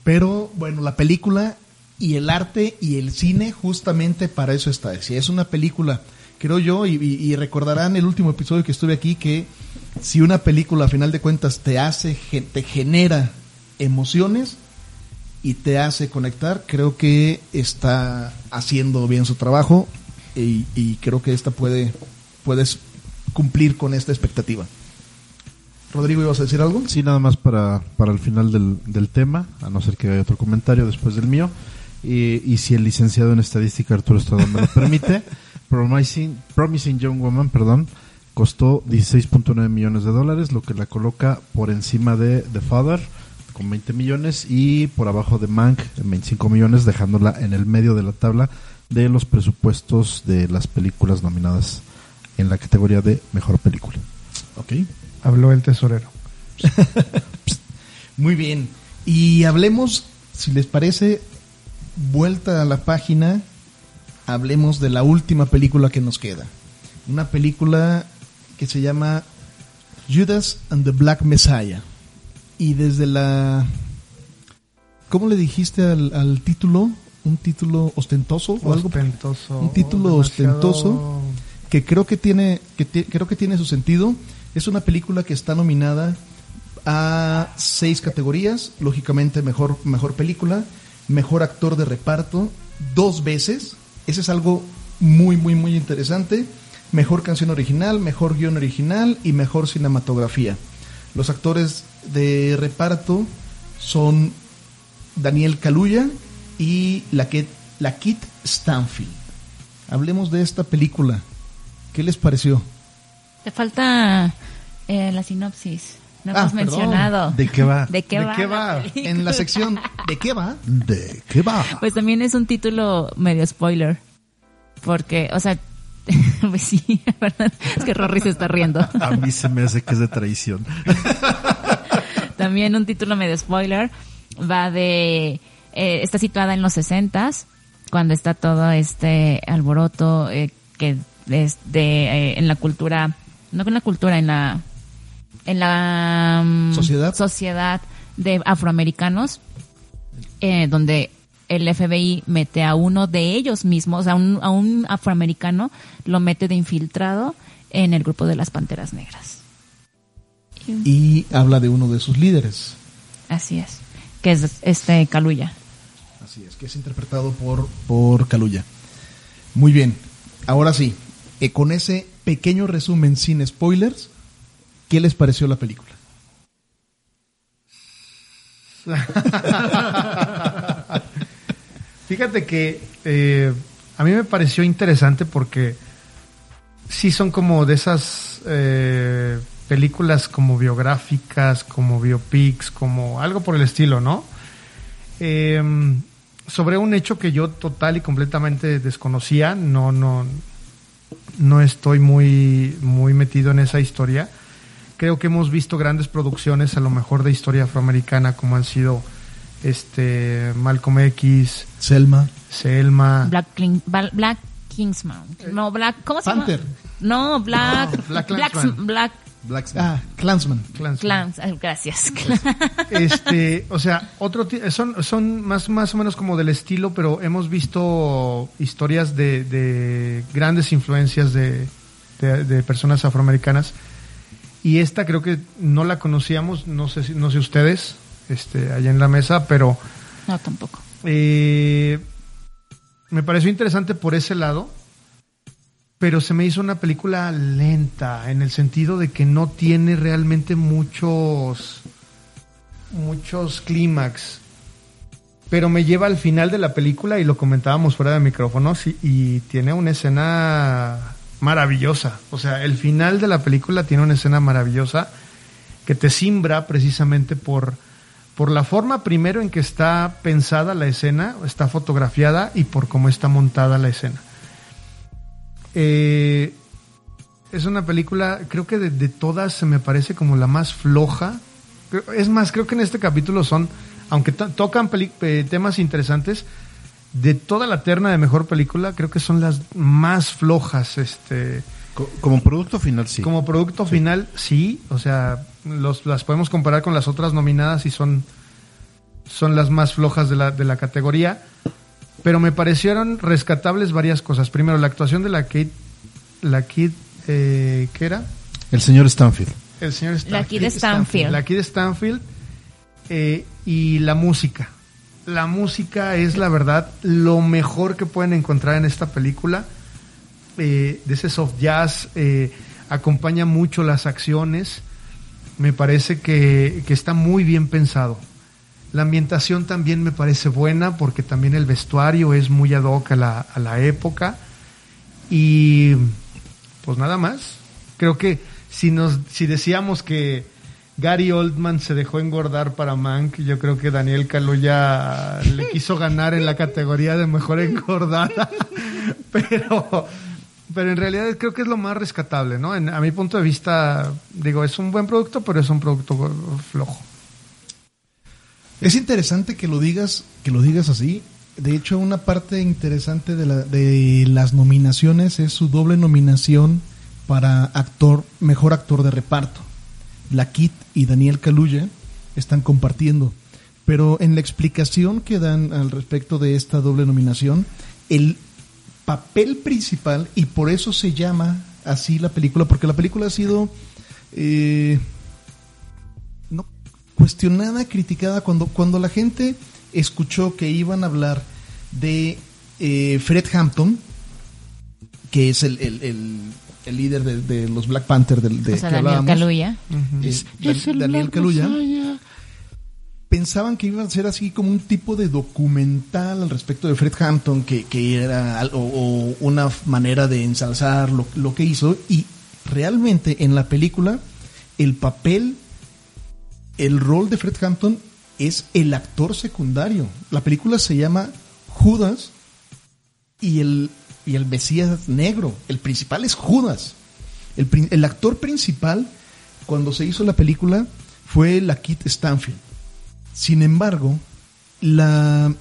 Pero bueno, la película y el arte y el cine justamente para eso está. Si es una película, creo yo, y, recordarán el último episodio que estuve aquí, que si una película a final de cuentas te hace, te genera emociones y te hace conectar, creo que está haciendo bien su trabajo y, y creo que esta puede, puedes cumplir con esta expectativa. Rodrigo, ¿ibas a decir algo? Sí, nada más para, para el final del, del tema, a no ser que haya otro comentario después del mío. Y, y si el licenciado en estadística Arturo Estrada me lo permite, Promising, Promising Young Woman, perdón, costó 16.9 millones de dólares, lo que la coloca por encima de The Father con 20 millones y por abajo de Mank en 25 millones, dejándola en el medio de la tabla de los presupuestos de las películas nominadas en la categoría de mejor película. Ok. Habló el tesorero. Muy bien. Y hablemos, si les parece, vuelta a la página, hablemos de la última película que nos queda. Una película que se llama Judas and the Black Messiah. Y desde la... ¿Cómo le dijiste al, al título? ¿Un título ostentoso o algo? Ostentoso. Un título demasiado- ostentoso. que creo que tiene que creo que tiene su sentido. Es una película que está nominada a seis categorías, lógicamente mejor mejor película, mejor actor de reparto dos veces. Ese es algo muy muy muy interesante. mejor canción original, mejor guion original y mejor cinematografía. Los actores de reparto son Daniel Kaluuya y la, Kit, la Kit Stanfield. Hablemos de esta película. ¿Qué les pareció? Te falta eh, la sinopsis. No Ah, hemos perdón. mencionado. ¿De qué va? ¿De qué ¿De va? qué la va? película? En la sección ¿De qué va? ¿De qué va? Pues también es un título medio spoiler. Porque, o sea, pues sí, ¿verdad? Es que Rory se está riendo. A mí se me hace que es de traición. También un título medio spoiler. Va de. eh, está situada en los 60 cuando está todo este alboroto eh, que es de. eh, en la cultura. No en la cultura, en la. En la. mm, ¿Sociedad? Sociedad de afroamericanos. eh, donde el FBI mete a uno de ellos mismos, a un, a un afroamericano, lo mete de infiltrado en el grupo de las Panteras Negras. Y habla de uno de sus líderes. Así es. Que es este Caluya. Así es, que es interpretado por, por Kaluuya. Muy bien, ahora sí, con ese pequeño resumen sin spoilers, ¿qué les pareció la película? Fíjate que eh, a mí me pareció interesante porque sí son como de esas eh, películas como biográficas, como biopics, como algo por el estilo, ¿no? Eh, sobre un hecho que yo total y completamente desconocía, no, no, no estoy muy, muy metido en esa historia. Creo que hemos visto grandes producciones, a lo mejor de historia afroamericana, como han sido este Malcolm X, Selma. Selma, Black, Black Kingsman. No, Black. ¿Cómo se Panther. llama? No, Black. No, Black Black, Klansman. Black Black Ah, Clansman. Klansman. Clans. Ay, Gracias. Este, o sea, otro son son más más o menos como del estilo, pero hemos visto historias de, de grandes influencias de, de, de personas afroamericanas y esta creo que no la conocíamos, no sé si- no sé ustedes, este, allá en la mesa, pero No, tampoco. eh, me pareció interesante por ese lado, pero se me hizo una película lenta, en el sentido de que no tiene realmente muchos, muchos clímax. Pero me lleva al final de la película y lo comentábamos fuera de micrófonos y, tiene una escena maravillosa. O sea, el final de la película tiene una escena maravillosa que te simbra precisamente por, por la forma primero en que está pensada la escena, está fotografiada y por cómo está montada la escena. Eh, es una película, creo que de, de todas se me parece como la más floja. Es más, creo que en este capítulo son, aunque to- tocan eh, temas interesantes, de toda la terna de mejor película, creo que son las más flojas. Este, Co- Como producto final, sí. como producto final, sí, o sea, los, las podemos comparar con las otras nominadas y son, son las más flojas de la, de la categoría. Pero me parecieron rescatables varias cosas. Primero, la actuación de la Kate, la Kid, eh, ¿qué era? El señor Stanfield. El señor La Stanfield. Kid Stanfield. La Kid Stanfield eh, y la música. La música es, la verdad, lo mejor que pueden encontrar en esta película. Eh, de ese soft jazz eh, acompaña mucho las acciones. Me parece que, que está muy bien pensado. La ambientación también me parece buena porque también el vestuario es muy ad hoc a la, a la época. Y pues nada más. Creo que si nos si decíamos que Gary Oldman se dejó engordar para Mank, yo creo que Daniel Kaluuya le quiso ganar en la categoría de mejor engordada. pero pero en realidad creo que es lo más rescatable, ¿no? En- a mi punto de vista, digo, es un buen producto, pero es un producto flojo. Es interesante que lo digas, que lo digas así. De hecho, una parte interesante de, la- de las nominaciones es su doble nominación para actor, mejor actor de reparto. La Kit y Daniel Kaluuya están compartiendo. Pero en la explicación que dan al respecto de esta doble nominación, el papel principal, y por eso se llama así la película, porque la película ha sido eh, cuestionada, criticada cuando cuando la gente escuchó que iban a hablar de eh, Fred Hampton, que es el, el- el el líder de, de los Black Panther del de o sea, que Daniel hablábamos, Kaluuya. eh, Dan- Daniel Kaluuya, pensaban que iba a ser así como un tipo de documental al respecto de Fred Hampton, que, que era algo, o una manera de ensalzar lo, lo que hizo, y realmente en la película el papel, el rol de Fred Hampton es el actor secundario. La película se llama Judas y el, y el Mesías negro. El principal es Judas. El, el actor principal, cuando se hizo la película, fue la Kit Stanfield. Sin embargo, la,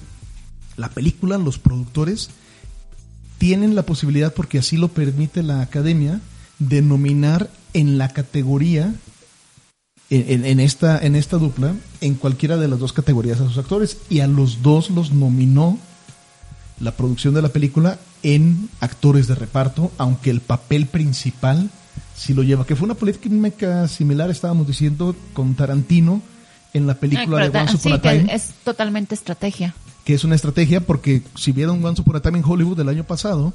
la película, los productores, tienen la posibilidad, porque así lo permite la academia, de nominar en la categoría, en, esta, en esta dupla, en cualquiera de las dos categorías a sus actores. Y a los dos los nominó la producción de la película en actores de reparto, aunque el papel principal sí lo lleva. Que fue una polémica similar, estábamos diciendo, con Tarantino en la película Ay, de Once Upon a Time es totalmente estrategia. que es una estrategia porque si vieron Once Upon a Time en Hollywood del año pasado,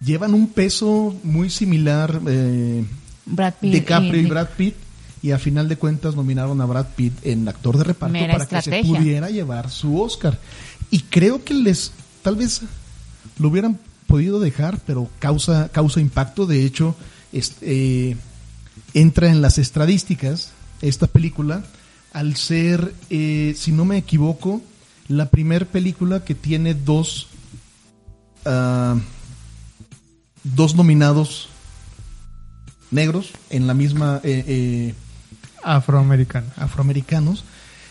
llevan un peso muy similar eh, Brad Pitt. DiCaprio y y- Brad Pitt y a final de cuentas nominaron a Brad Pitt en actor de reparto Mera para que se pudiera llevar su Oscar. Y creo que les, tal vez lo hubieran podido dejar, pero causa, causa impacto. De hecho, este, eh, entra en las estadísticas esta película al ser, eh, si no me equivoco, la primer película que tiene dos, ah, dos nominados negros en la misma eh, eh, Afroamericano. afroamericanos.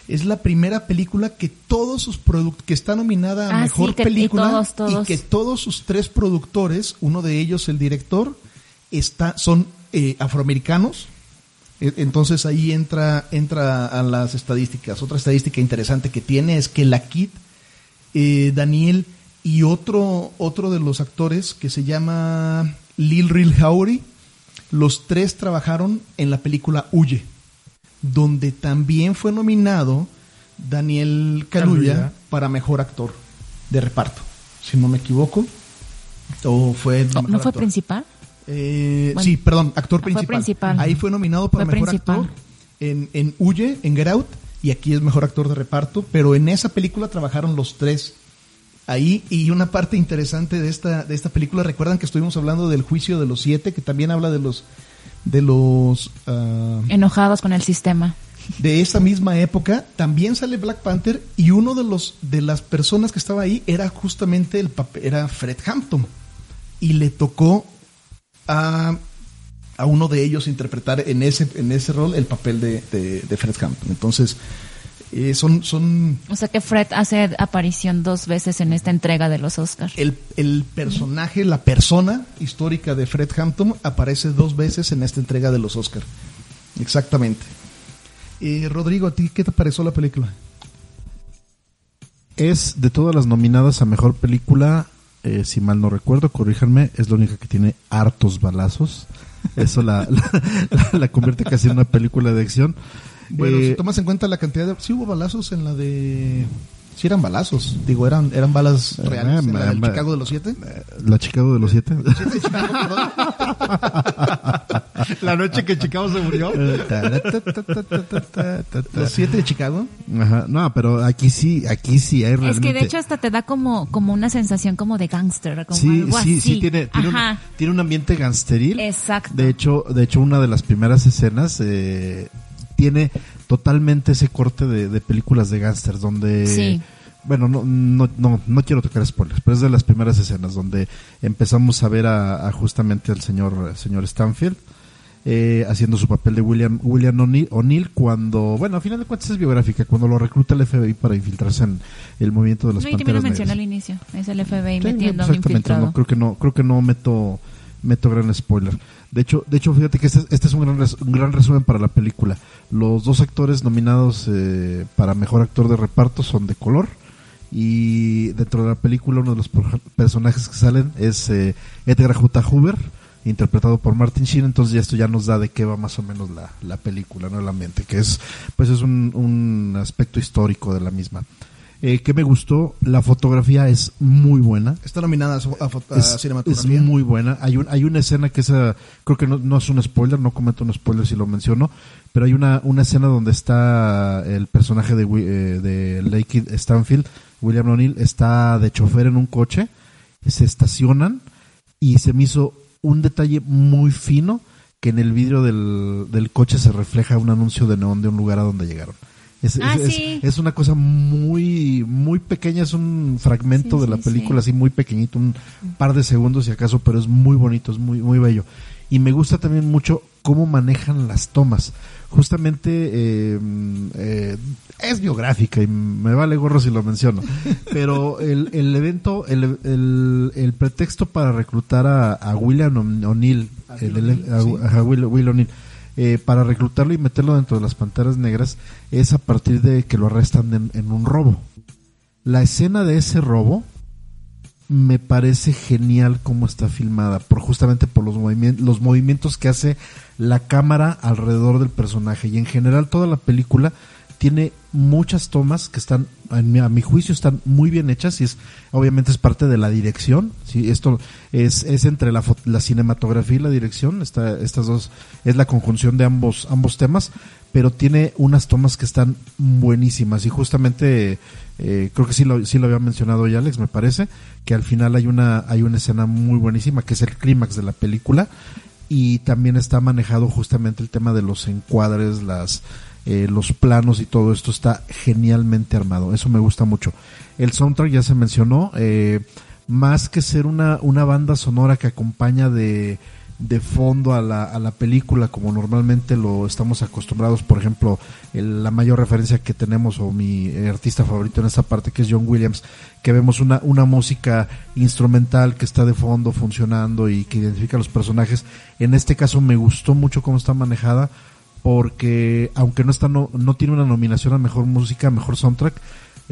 Es la primera película que todos sus productos, que está nominada a Ah, mejor sí, que- y película todos, todos. y que todos sus tres productores, uno de ellos el director, está, son eh, afroamericanos. E- Entonces ahí entra, entra a las estadísticas. Otra estadística interesante que tiene es que la Kid, eh, Daniel y otro, otro de los actores que se llama Lil Real Howry, los tres trabajaron en la película Huye, donde también fue nominado Daniel Kaluuya Kaluuya. para mejor actor de reparto, si no me equivoco. O fue ¿No fue actor. principal? Eh, Bueno, sí, perdón, actor fue principal. principal. Ahí fue nominado para Fue mejor principal. actor en, en Huye, en Get Out, y aquí es mejor actor de reparto, pero en esa película trabajaron los tres. Ahí, y una parte interesante de esta, de esta película, recuerdan que estuvimos hablando del juicio de los siete, que también habla de los, de los, ah, Enojados con el sistema. de esa misma época, también sale Black Panther y uno de los de las personas que estaba ahí era justamente el era Fred Hampton y le tocó a, a uno de ellos interpretar en ese en ese rol el papel de, de- de Fred Hampton. Entonces eh, son son O sea que Fred hace aparición dos veces en esta entrega de los Oscars. el, el personaje, la persona histórica de Fred Hampton aparece dos veces en esta entrega de los Oscar. Exactamente. Eh, Rodrigo, ¿a ti qué te pareció la película? Es de todas las nominadas a mejor película, eh, si mal no recuerdo, corríjanme, es la única que tiene hartos balazos. Eso la, la, la convierte casi en una película de acción. Bueno, Eh, si tomas en cuenta la cantidad de... Sí hubo balazos en la de... Sí eran balazos, digo, eran, eran balas Eh, reales. en la del Chicago de los siete. La Chicago de los siete. La noche que Chicago se murió. Los siete de Chicago. Ajá, no, pero aquí sí, aquí sí hay realmente. Es que de hecho hasta te da como, como una sensación como de gángster, como sí, algo sí, así. sí tiene, tiene, un, Ajá. tiene un ambiente gangsteril. Exacto. De hecho, de hecho una de las primeras escenas eh, tiene totalmente ese corte de, de películas de gángsters donde Sí. bueno, no, no, no, no quiero tocar spoilers, pero es de las primeras escenas donde empezamos a ver a, a justamente al señor, señor Stanfield eh, haciendo su papel de William, William O'Neill, cuando, bueno, a final de cuentas es biográfica, cuando lo recluta el FBI para infiltrarse en el movimiento de las No, panteras mencioné negras. al inicio. Es el FBI Sí, metiendo a un exactamente, infiltrado. no, creo que no, creo que no meto, meto gran spoiler. De hecho, de hecho, fíjate que este, este es un gran, gran resumen para la película. Los dos actores nominados eh, para mejor actor de reparto son de color. Y dentro de la película uno de los personajes que salen es eh, Edgar J. Hoover, interpretado por Martin Sheen. Entonces ya esto ya nos da de qué va más o menos la, la película, no el ambiente, que es pues es un, un aspecto histórico de la misma. Eh, ¿Qué me gustó? La fotografía es muy buena. Está nominada a, a, a es, cinematografía. es muy buena. Hay, un, hay una escena que es, ah, creo que no, no es un spoiler, no comento un spoiler si lo menciono, pero hay una, una escena donde está el personaje de, eh, de Lake Stanfield, William O'Neill, está de chofer en un coche, se estacionan y se me hizo un detalle muy fino que en el vidrio del, del coche se refleja un anuncio de neón de un lugar a donde llegaron. Es, Ah, es- es- sí. es una cosa muy, muy pequeña, es un fragmento Sí, de la sí, película, sí. así muy pequeñito, un par de segundos si acaso, pero es muy bonito, es muy, muy bello. Y me gusta también mucho cómo manejan las tomas. Justamente eh, eh, es biográfica y me vale gorro si lo menciono. Pero el, el evento, el, el, el pretexto para reclutar a, a William O'Neill, a- a Will, Will O'Neill, eh, para reclutarlo y meterlo dentro de las panteras negras es a partir de que lo arrestan en, un robo. La escena de ese robo me parece genial cómo está filmada, por justamente por los movimientos, los movimientos que hace la cámara alrededor del personaje y en general toda la película tiene muchas tomas que están a mi, juicio están muy bien hechas y es obviamente es parte de la dirección sí esto es, es entre la, la cinematografía y la dirección esta, estas dos es la conjunción de ambos ambos temas pero tiene unas tomas que están buenísimas y justamente eh, creo que sí lo, sí lo había mencionado ya Alex me parece que al final hay una hay una escena muy buenísima que es el clímax de la película y también está manejado justamente el tema de los encuadres las eh, los planos y todo esto está genialmente armado. Eso me gusta mucho. El soundtrack ya se mencionó eh, más que ser una una banda sonora que acompaña de de fondo a la, a la película como normalmente lo estamos acostumbrados por ejemplo el- la mayor referencia que tenemos o mi eh, artista favorito en esta parte que es John Williams que vemos una, una música instrumental que está de fondo funcionando y que identifica a los personajes. En este caso me gustó mucho cómo está manejada porque aunque no está no, no tiene una nominación a mejor música a mejor soundtrack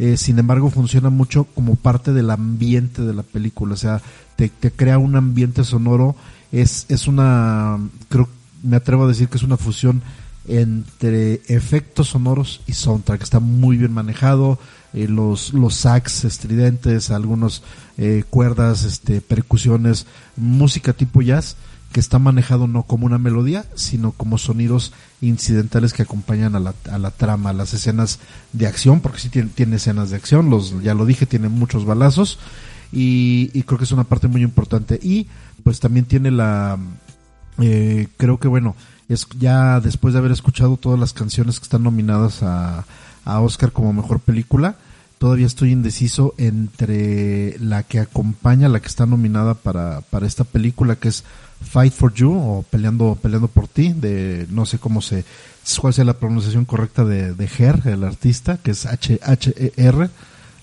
eh, sin embargo funciona mucho como parte del ambiente de la película, o sea, te, crea un ambiente sonoro, es, es una, creo, me atrevo a decir que es una fusión entre efectos sonoros y soundtrack, está muy bien manejado, eh, los, los sax estridentes, algunos eh, cuerdas, este, percusiones, música tipo jazz, que está manejado no como una melodía, sino como sonidos incidentales que acompañan a la, a la trama, a las escenas de acción, porque sí tiene, tiene escenas de acción, los, ya lo dije, tiene muchos balazos, y, creo que es una parte muy importante. Y pues también tiene la, eh, creo que bueno, es ya después de haber escuchado todas las canciones que están nominadas a, a Oscar como mejor película, todavía estoy indeciso entre la que acompaña, la que está nominada para, para esta película, que es Fight for You o Peleando, Peleando por ti, de no sé cómo se, cuál sea la pronunciación correcta de, de Her, el artista, que es H-H-E-R.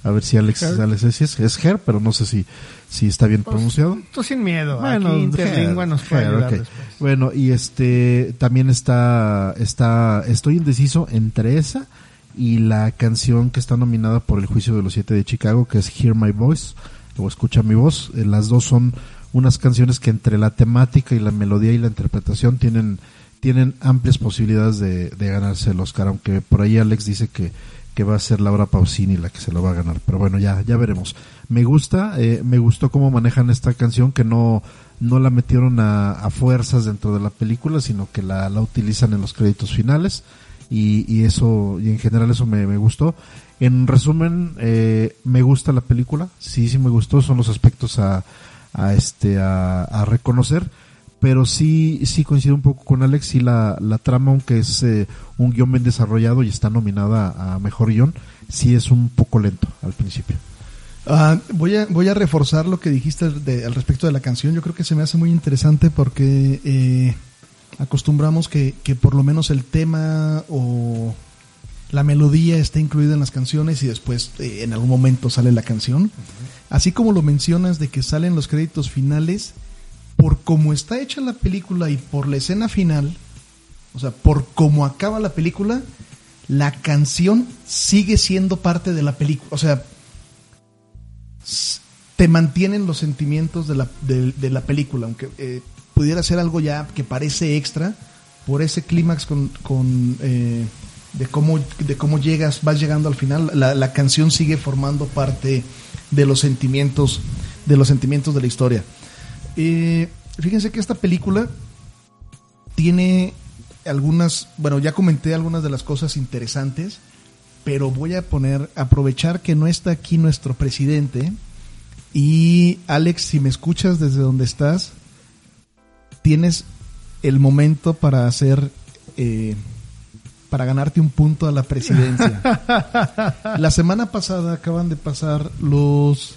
A ver si Alex, Her. Alex es, es Her, pero no sé si, si está bien Pues, pronunciado. Tú sin miedo. Bueno, Aquí Interlingua Her, nos puede Her, ayudar ok. después. Bueno, y este también está está estoy indeciso entre esa y la canción que está nominada por el juicio de los siete de Chicago, que es Hear My Voice o Escucha mi voz. Eh, Las dos son unas canciones que entre la temática y la melodía y la interpretación tienen tienen amplias posibilidades de, ganarse el Oscar, aunque por ahí Alex dice que, que va a ser Laura Pausini la que se lo va a ganar, pero bueno, ya, ya veremos. Me gusta, eh, me gustó cómo manejan esta canción, que no, no la metieron a, a fuerzas dentro de la película, sino que la, la utilizan en los créditos finales, y, y eso, y en general eso me, me gustó. En resumen, eh, me gusta la película, sí, sí me gustó, son los aspectos a, a este, a, reconocer pero sí sí coincido un poco con Alex y la, la trama aunque es eh, un guion bien desarrollado y está nominada a mejor guion sí es un poco lento al principio Ah, voy, a, voy a reforzar lo que dijiste al respecto de la canción. Yo creo que se me hace muy interesante porque eh, acostumbramos que, que por lo menos el tema o la melodía está incluida en las canciones y después eh, en algún momento sale la canción. Así como lo mencionas de que salen los créditos finales, por cómo está hecha la película y por la escena final, o sea, por cómo acaba la película, la canción sigue siendo parte de la película. O sea, te mantienen los sentimientos de la, de la película, aunque eh, pudiera ser algo ya que parece extra, por ese clímax con, con, eh, de cómo, de cómo llegas, vas llegando al final. La, la canción sigue formando parte de los sentimientos, de los sentimientos de la historia. Eh, fíjense que esta película tiene algunas, bueno, ya comenté algunas de las cosas interesantes, pero voy a poner, aprovechar que no está aquí nuestro presidente. Y Alex, si me escuchas desde donde estás, tienes el momento para hacer, eh, para ganarte un punto a la presidencia. la semana pasada acaban de pasar los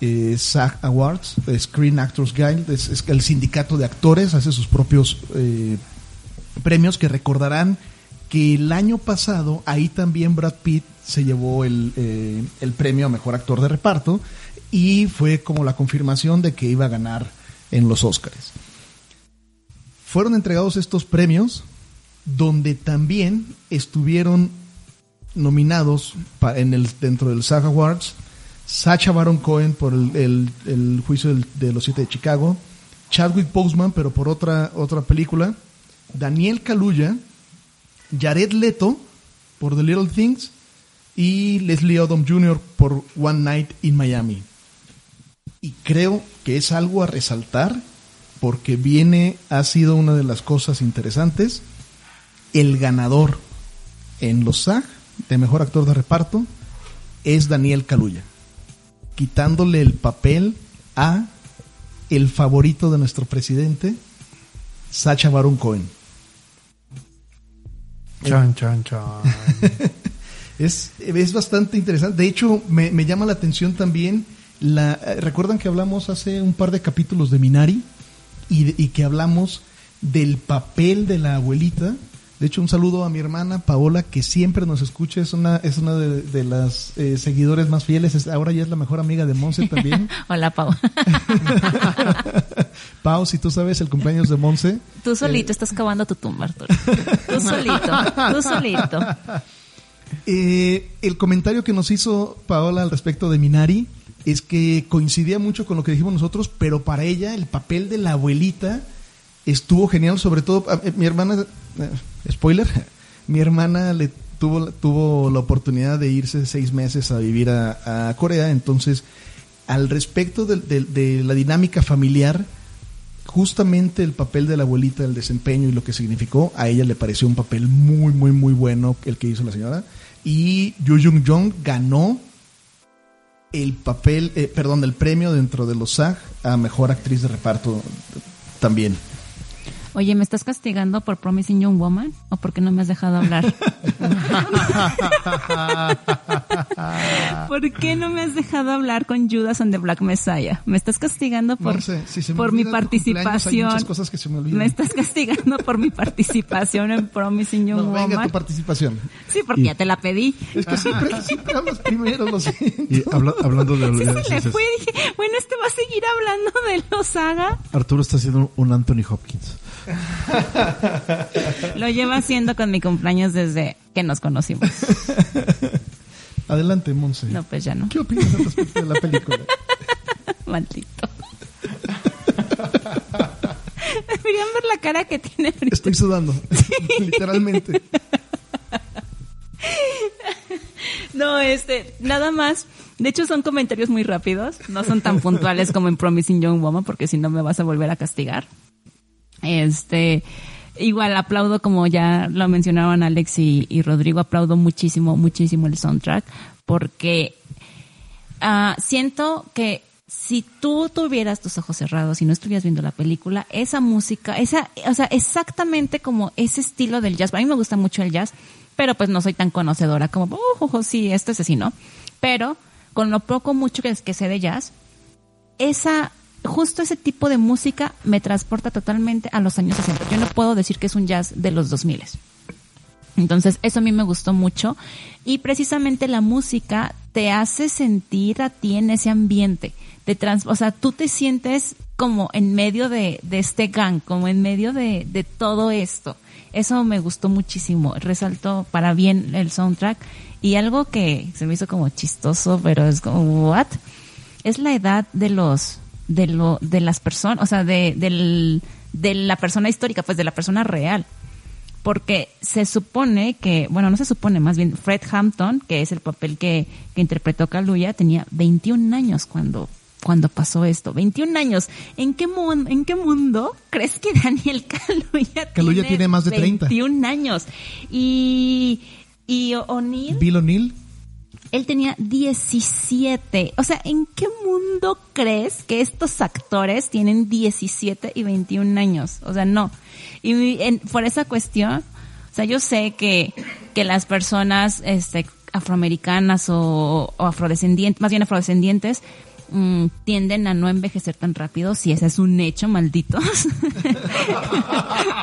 eh, SAG Awards, Screen Actors Guild, es, es el sindicato de actores, hace sus propios eh, premios que recordarán que el año pasado ahí también Brad Pitt se llevó el, eh, el premio a mejor actor de reparto y fue como la confirmación de que iba a ganar en los Oscars. Fueron entregados estos premios donde también estuvieron nominados en el, dentro del SAG Awards Sacha Baron Cohen por el, el- juicio de los siete de Chicago, Chadwick Boseman, pero por otra, otra película, Daniel Kaluuya, Jared Leto por The Little Things y Leslie Odom Jr. por One Night in Miami. Y creo que es algo a resaltar porque viene, ha sido una de las cosas interesantes. El ganador en los SAG de mejor actor de reparto es Daniel Kaluuya, quitándole el papel a el favorito de nuestro presidente, Sacha Baron Cohen. Chan, chan, chan. Es, es bastante interesante. De hecho, me, me llama la atención también. La, eh, ¿Recuerdan que hablamos hace un par de capítulos de Minari? Y que hablamos del papel de la abuelita. De hecho, un saludo a mi hermana Paola, que siempre nos escucha. Es una, es una de, de las eh, seguidores más fieles. Es- ahora ya es la mejor amiga de Monse también. Hola, Pau. Pau, si tú sabes el cumpleaños de Monse. Tú solito estás cavando tu tumba, Arturo. Tú solito, tú solito. Eh, el comentario que nos hizo Paola al respecto de Minari es que coincidía mucho con lo que dijimos nosotros, pero para ella el papel de la abuelita estuvo genial, sobre todo eh, mi hermana, eh, spoiler, mi hermana le tuvo, tuvo la oportunidad de irse seis meses a vivir a, Corea, entonces al respecto de, de- la dinámica familiar, justamente el papel de la abuelita, el desempeño y lo que significó, a ella le pareció un papel muy, muy, muy bueno el que hizo la señora. Y Yu Jung Jong ganó el papel, eh, perdón, el premio dentro de los SAG a mejor actriz de reparto también. Oye, ¿me estás castigando por Promising Young Woman o porque no me has dejado hablar? ¿Por qué no me has dejado hablar con Judas and the Black Messiah? ¿Me estás castigando por, No sé, si se me por mi hay participación? muchas cosas que se me olvidan. ¿Me estás castigando por mi participación en Promising Young No, venga Woman? tu participación. Sí, porque ya te la pedí. Es que siempre, siempre hablas primero, lo siento. Y habla- hablando de Sí, se le fue y dije, bueno, este va a seguir hablando de los saga. Arturo está haciendo un Anthony Hopkins. Lo lleva haciendo con mi cumpleaños desde que nos conocimos. Adelante, Monse. No, pues ya no. ¿Qué opinas al respecto de la película? Maldito. Deberían ver la cara que tiene ahorita. Estoy sudando, literalmente. No, este, nada más. De hecho, son comentarios muy rápidos. No son tan puntuales como en Promising Young Woman, porque si no me vas a volver a castigar. Este, igual aplaudo, como ya lo mencionaron Alex y, y Rodrigo, aplaudo muchísimo, muchísimo el soundtrack, porque ah, siento que si tú tuvieras tus ojos cerrados y no estuvieras viendo la película, esa música, esa, o sea, exactamente como ese estilo del jazz. A mí me gusta mucho el jazz, pero pues no soy tan conocedora como, oh, oh, oh, sí, esto es así, ¿no? Pero con lo poco mucho que, que sé de jazz, esa, justo ese tipo de música me transporta totalmente a los años 60. Yo no puedo decir que es un jazz de los 2000. Entonces, eso a mí me gustó mucho. Y precisamente la música te hace sentir a ti en ese ambiente. Te trans o sea, tú te sientes como en medio de, de este gang, como en medio de, de todo esto. Eso me gustó muchísimo. Resaltó para bien el soundtrack. Y algo que se me hizo como chistoso, pero es como, ¿what? Es la edad de los, de lo, de las personas, o sea, de, del, de la persona histórica, pues de la persona real porque se supone que, bueno, no se supone, más bien Fred Hampton, que es el papel que, que interpretó Kaluuya, tenía 21 años cuando cuando pasó esto. 21 años. ¿En qué, mun- en qué mundo crees que Daniel Kaluuya, Kaluuya tiene más de 30. 21 años. Y, y O'Neill, Bill O'Neill. Él tenía 17. O sea, ¿en qué mundo crees que estos actores tienen 17 y 21 años? O sea, no. Y en- por esa cuestión, o sea, yo sé que, que las personas este, afroamericanas o, o afrodescendientes, más bien afrodescendientes, mm, tienden a no envejecer tan rápido, si ese es un hecho, malditos.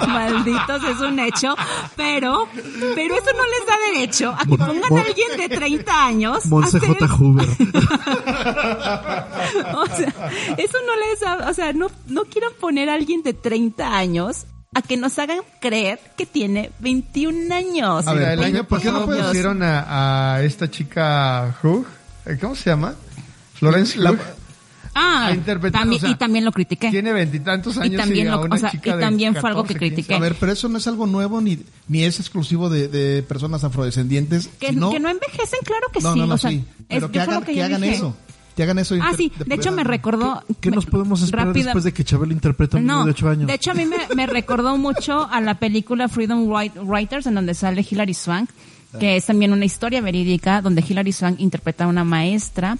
malditos, es un hecho, pero, pero eso no les da derecho a que pongan Mon- a alguien de 30 años. Monse hacer- J. Hoover. o sea, eso no les da, o sea, no, no quiero poner a alguien de 30 años a que nos hagan creer que tiene 21 años. A ver, el año ¿por qué no pusieron a, a esta chica Hugh, eh, ¿cómo se llama? Florence La- Hugh. Ah, también, o sea, y también lo critiqué. Tiene veintitantos Y años y, también a lo- una o sea, chica y de también fue algo que 14, 15 critiqué. A ver, pero eso no es algo nuevo ni, ni es exclusivo de, de personas afrodescendientes. que, sino- que no envejecen, claro que no, sí. no, no, o sea, sí. es- Pero que fue lo hagan, que yo hagan eso. Que hagan eso. Ah, sí, de hecho me recordó. ¿Qué nos podemos esperar rápida- después de que Chabelo interpreta a un niño No, de 8 años? de hecho a mí me, me recordó mucho a la película Freedom Wri- Writers en donde sale Hilary Swank, que es también una historia verídica donde Hilary Swank interpreta a una maestra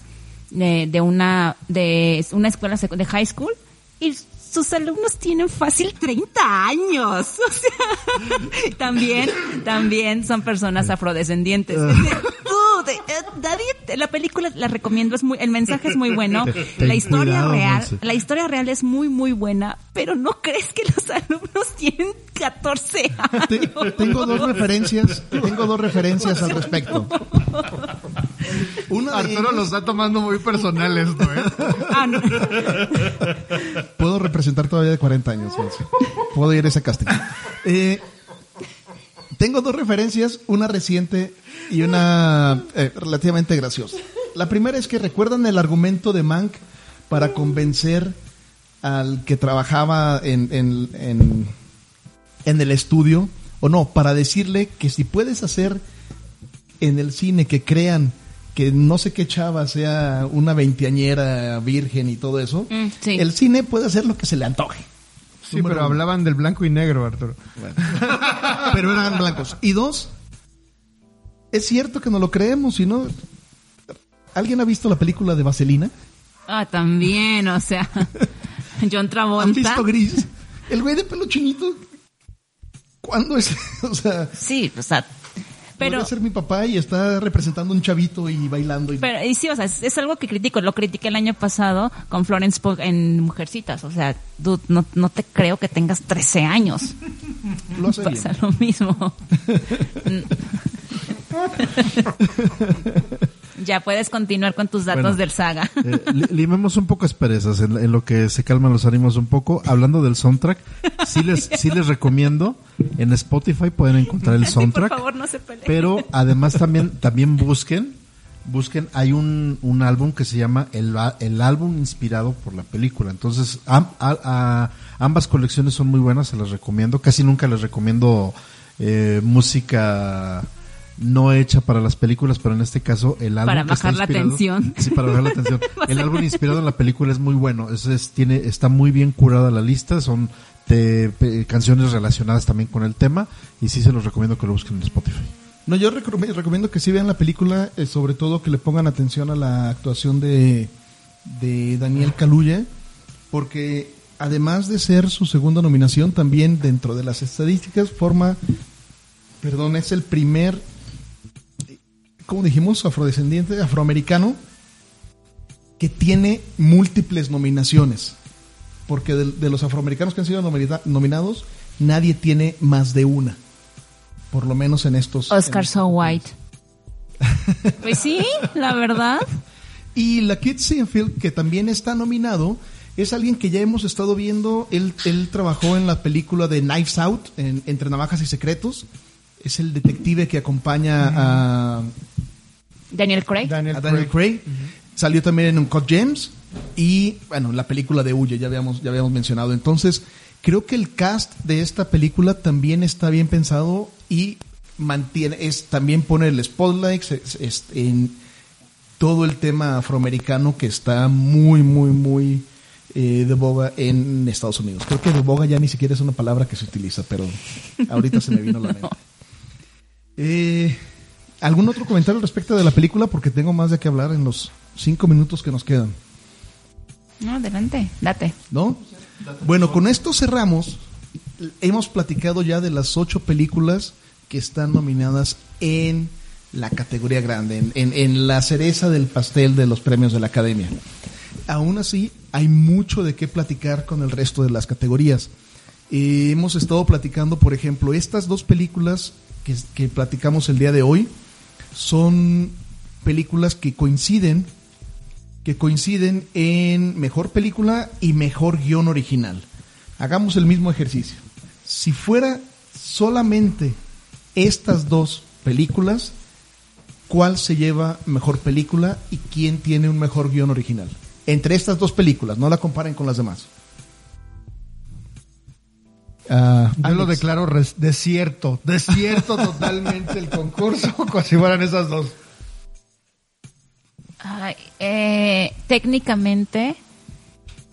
de, de una de una escuela de high school y sus alumnos tienen fácil 30 años. O sea, también también son personas afrodescendientes. Dude, eh, nadie te- la película la recomiendo, es muy el mensaje es muy bueno. La historia cuidado, real, Monse. la historia real es muy, muy buena, pero no crees que los alumnos tienen 14 Te- años. tengo dos referencias, tengo dos referencias al respecto. De Arturo ellas- lo está tomando muy personal esto, ¿eh? Ah, no. Puedo representar todavía de 40 años. Monse. Puedo ir a ese casting. Eh, tengo dos referencias, una reciente y una eh, relativamente graciosa. La primera es que recuerdan el argumento de Mank para convencer al que trabajaba en, en, en, en el estudio, o no, para decirle que si puedes hacer en el cine que crean que no sé qué chava sea una veinteañera virgen y todo eso, Mm, sí. el cine puede hacer lo que se le antoje. Sí, Número pero uno. hablaban del blanco y negro, Arturo. Pero eran blancos. Y dos, es cierto que no lo creemos, si no... ¿Alguien ha visto la película de Vaselina? Ah, también, o sea, John ¿Han Travolta. visto Gris? El güey de pelo chinito, ¿cuándo es? O sea, Sí, o sea, pero podría ser mi papá y está representando un chavito y bailando. Y... pero y sí, o sea, es, es algo que critico, lo critiqué el año pasado con Florence Pugh en Mujercitas, o sea, dude, no, no te creo que tengas 13 años. lo hace bien. Pasa lo mismo. ya puedes continuar con tus datos Bueno. del saga. Eh, li- limemos un poco asperezas en, en lo que se calman los ánimos un poco. Hablando del soundtrack, sí les, sí les recomiendo. En Spotify pueden encontrar el Sí, por soundtrack. favor, no se peleen. Pero además también, también busquen, busquen, hay un, un álbum que se llama el, el álbum inspirado por la película. Entonces, am- a- a- ambas colecciones son muy buenas, se las recomiendo. Casi nunca les recomiendo eh, música no hecha para las películas, pero en este caso el álbum Para que está bajar la inspirado- tensión. Sí, para bajar la tensión. El álbum inspirado en la película es muy bueno. Es, es- tiene, está muy bien curada la lista. Son te- pe- canciones relacionadas también con el tema. Y sí se los recomiendo que lo busquen en Spotify. No, yo recom- recomiendo que sí vean la película, eh, sobre todo que le pongan atención a la actuación de, de Daniel Kaluuya, porque además de ser su segunda nominación, también dentro de las estadísticas forma, perdón, es el primer, ¿cómo dijimos? Afrodescendiente, afroamericano, que tiene múltiples nominaciones. Porque de, de los afroamericanos que han sido nomina- nominados, nadie tiene más de una. Por lo menos en estos. Oscar en- So White. Pues sí, la verdad. Y la Kid Sinfield, que también está nominado, es alguien que ya hemos estado viendo. Él, él trabajó en la película de Knives Out, en- Entre Navajas y Secretos. Es el detective que acompaña a, Daniel Craig. Daniel a Daniel Craig. Salió también en Uncut Gems. Y, bueno, la película de Huye, ya habíamos, ya habíamos mencionado. Entonces, Creo que el cast de esta película también está bien pensado y mantiene, es, también pone el spotlight es- es- en todo el tema afroamericano que está muy, muy, muy eh, de boga en Estados Unidos. Creo que de boga ya ni siquiera es una palabra que se utiliza, pero ahorita se me vino a la mente. Eh, ¿Algún otro comentario respecto de la película? Porque tengo más de qué hablar en los cinco minutos que nos quedan. No, adelante, date. ¿no? Bueno, con esto cerramos. Hemos platicado ya de las ocho películas que están nominadas en la categoría grande, en, en- en la cereza del pastel de los premios de la Academia. Aún así, hay mucho de qué platicar con el resto de las categorías. Eh, hemos estado platicando, por ejemplo, estas dos películas que, platicamos el día de hoy son películas que coinciden que coinciden en mejor película y mejor guion original. Hagamos el mismo ejercicio. Si fuera solamente estas dos películas, ¿cuál se lleva mejor película y quién tiene un mejor guion original? Entre estas dos películas, no la comparen con las demás. Ah, Yo lo Alex. declaro res- desierto, desierto totalmente el concurso, como si fueran esas dos. Ay, eh, técnicamente,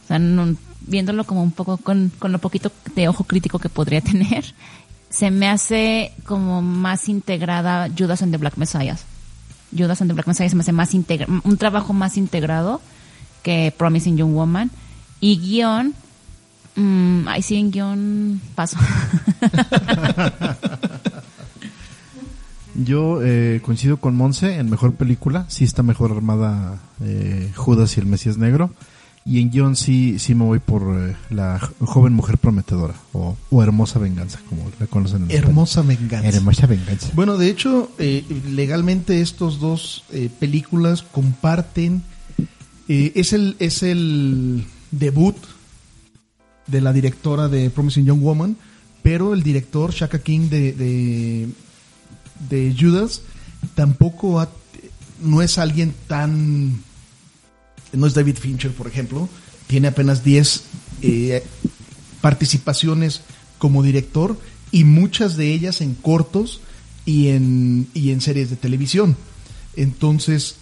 o sea, no- viéndolo como un poco con, con lo poquito de ojo crítico que podría tener, se me hace como más integrada Judas and the Black Messiah. Judas and the Black Messiah se me hace más integra un trabajo más integrado que Promising Young Woman. Y guion, mm, ahí sí en guion paso. Yo eh, coincido con Monse en mejor película. Sí está mejor armada eh, Judas y el Mesías Negro. Y en guion sí, sí me voy por eh, la jo- joven mujer prometedora o, o hermosa venganza, como la conocen en Hermosa venganza. Hermosa venganza. Bueno, de hecho, eh, legalmente estos dos eh, películas comparten. eh, es el es el debut de la directora de Promising Young Woman, pero el director Shaka King de, de, Judas tampoco ha- no es alguien tan no es David Fincher, por ejemplo, tiene apenas 10 eh, participaciones como director y muchas de ellas en cortos y en, y en series de televisión. Entonces,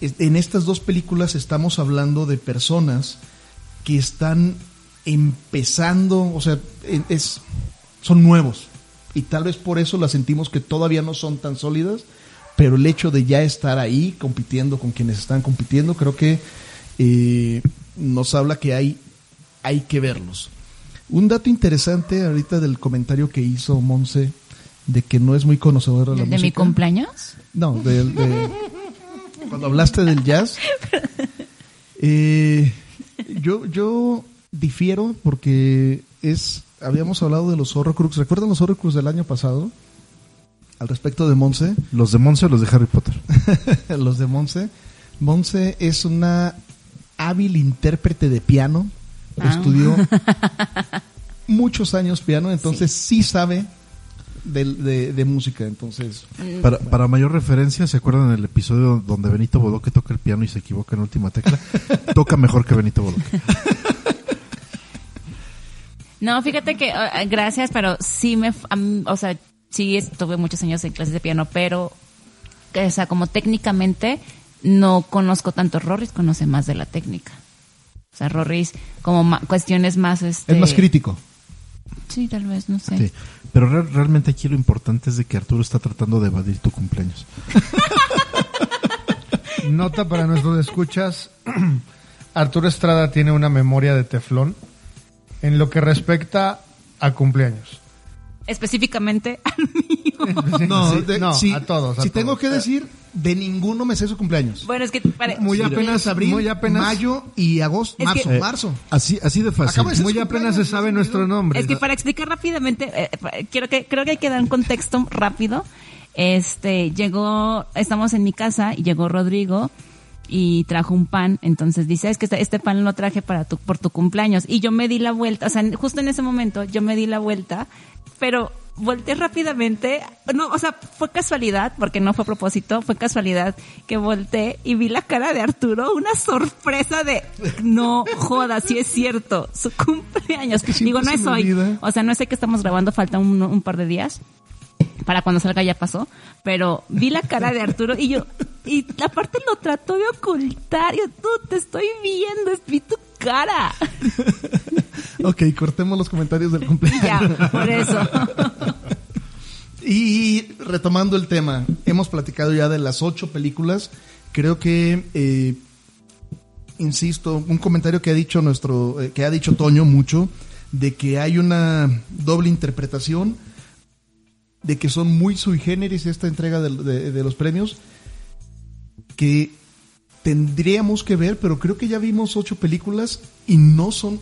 es- en estas dos películas estamos hablando de personas que están empezando, o sea, es, son nuevos. Y tal vez por eso las sentimos que todavía no son tan sólidas, pero el hecho de ya estar ahí compitiendo con quienes están compitiendo, creo que eh, nos habla que hay, hay que verlos. Un dato interesante ahorita del comentario que hizo Monse de que no es muy conocedora de la ¿De mi música. cumpleaños? No, de, cuando hablaste del jazz. eh, yo, yo difiero porque es habíamos hablado de los Horrocrux. ¿Recuerdan los Horrocrux del año pasado? Al respecto de Monse. ¿Los de Monse o los de Harry Potter? los de Monse. Monse es una hábil intérprete de piano. Ah. Estudió muchos años piano, entonces sí, sabe de, de- de música. Entonces, Para, para mayor referencia, ¿se acuerdan del episodio donde Benito Bodoque toca el piano y se equivoca en la última tecla? toca mejor que Benito Bodoque. No, fíjate que, eh, gracias, pero sí me, o sea, sí estuve muchos años en clases de piano, pero, o sea, como técnicamente no conozco tanto Rorris, conoce más de la técnica. O sea, Rorris, como ma- cuestiones más, este... es más crítico. Sí, tal vez, no sé. Sí. Pero re- realmente aquí lo importante es de que Arturo está tratando de evadir tu cumpleaños. Nota para nuestros escuchas, Arturo Estrada tiene una memoria de teflón en lo que respecta a cumpleaños. Específicamente, No, Sí, de- no, si, a todos. a si tengo que decir, de ninguno me sé su cumpleaños. bueno, es que... pare- Muy apenas, abril, muy apenas, mayo y agosto, Es marzo, que- marzo. Así, así de fácil. De ser muy apenas se sabe nuestro nombre. Es que para explicar rápidamente, eh, pa- quiero que, creo que hay que dar un contexto rápido. Este, llegó, estamos en mi casa y llegó Rodrigo y trajo un pan. Entonces dice, es que este, este pan lo traje para tu, por tu cumpleaños. Y yo me di la vuelta, o sea, justo en ese momento yo me di la vuelta, pero volteé rápidamente, no, o sea, fue casualidad, porque no fue a propósito, fue casualidad que volteé y vi la cara de Arturo, una sorpresa de, no joda, sí es cierto, su cumpleaños. Digo, no es hoy, o sea, no sé que estamos grabando, falta un, un par de días. Para cuando salga ya pasó, pero vi la cara de Arturo y yo, y aparte lo trató de ocultar, yo, tú te estoy viendo, vi tu cara. Ok, cortemos los comentarios del cumpleaños. Ya, por eso. Y retomando el tema, hemos platicado ya de las ocho películas. Creo que, eh, insisto, un comentario que ha dicho nuestro, eh, que ha dicho Toño mucho, de que hay una doble interpretación, de que son muy sui generis esta entrega de, de- los premios, que tendríamos que ver, pero creo que ya vimos ocho películas y no son,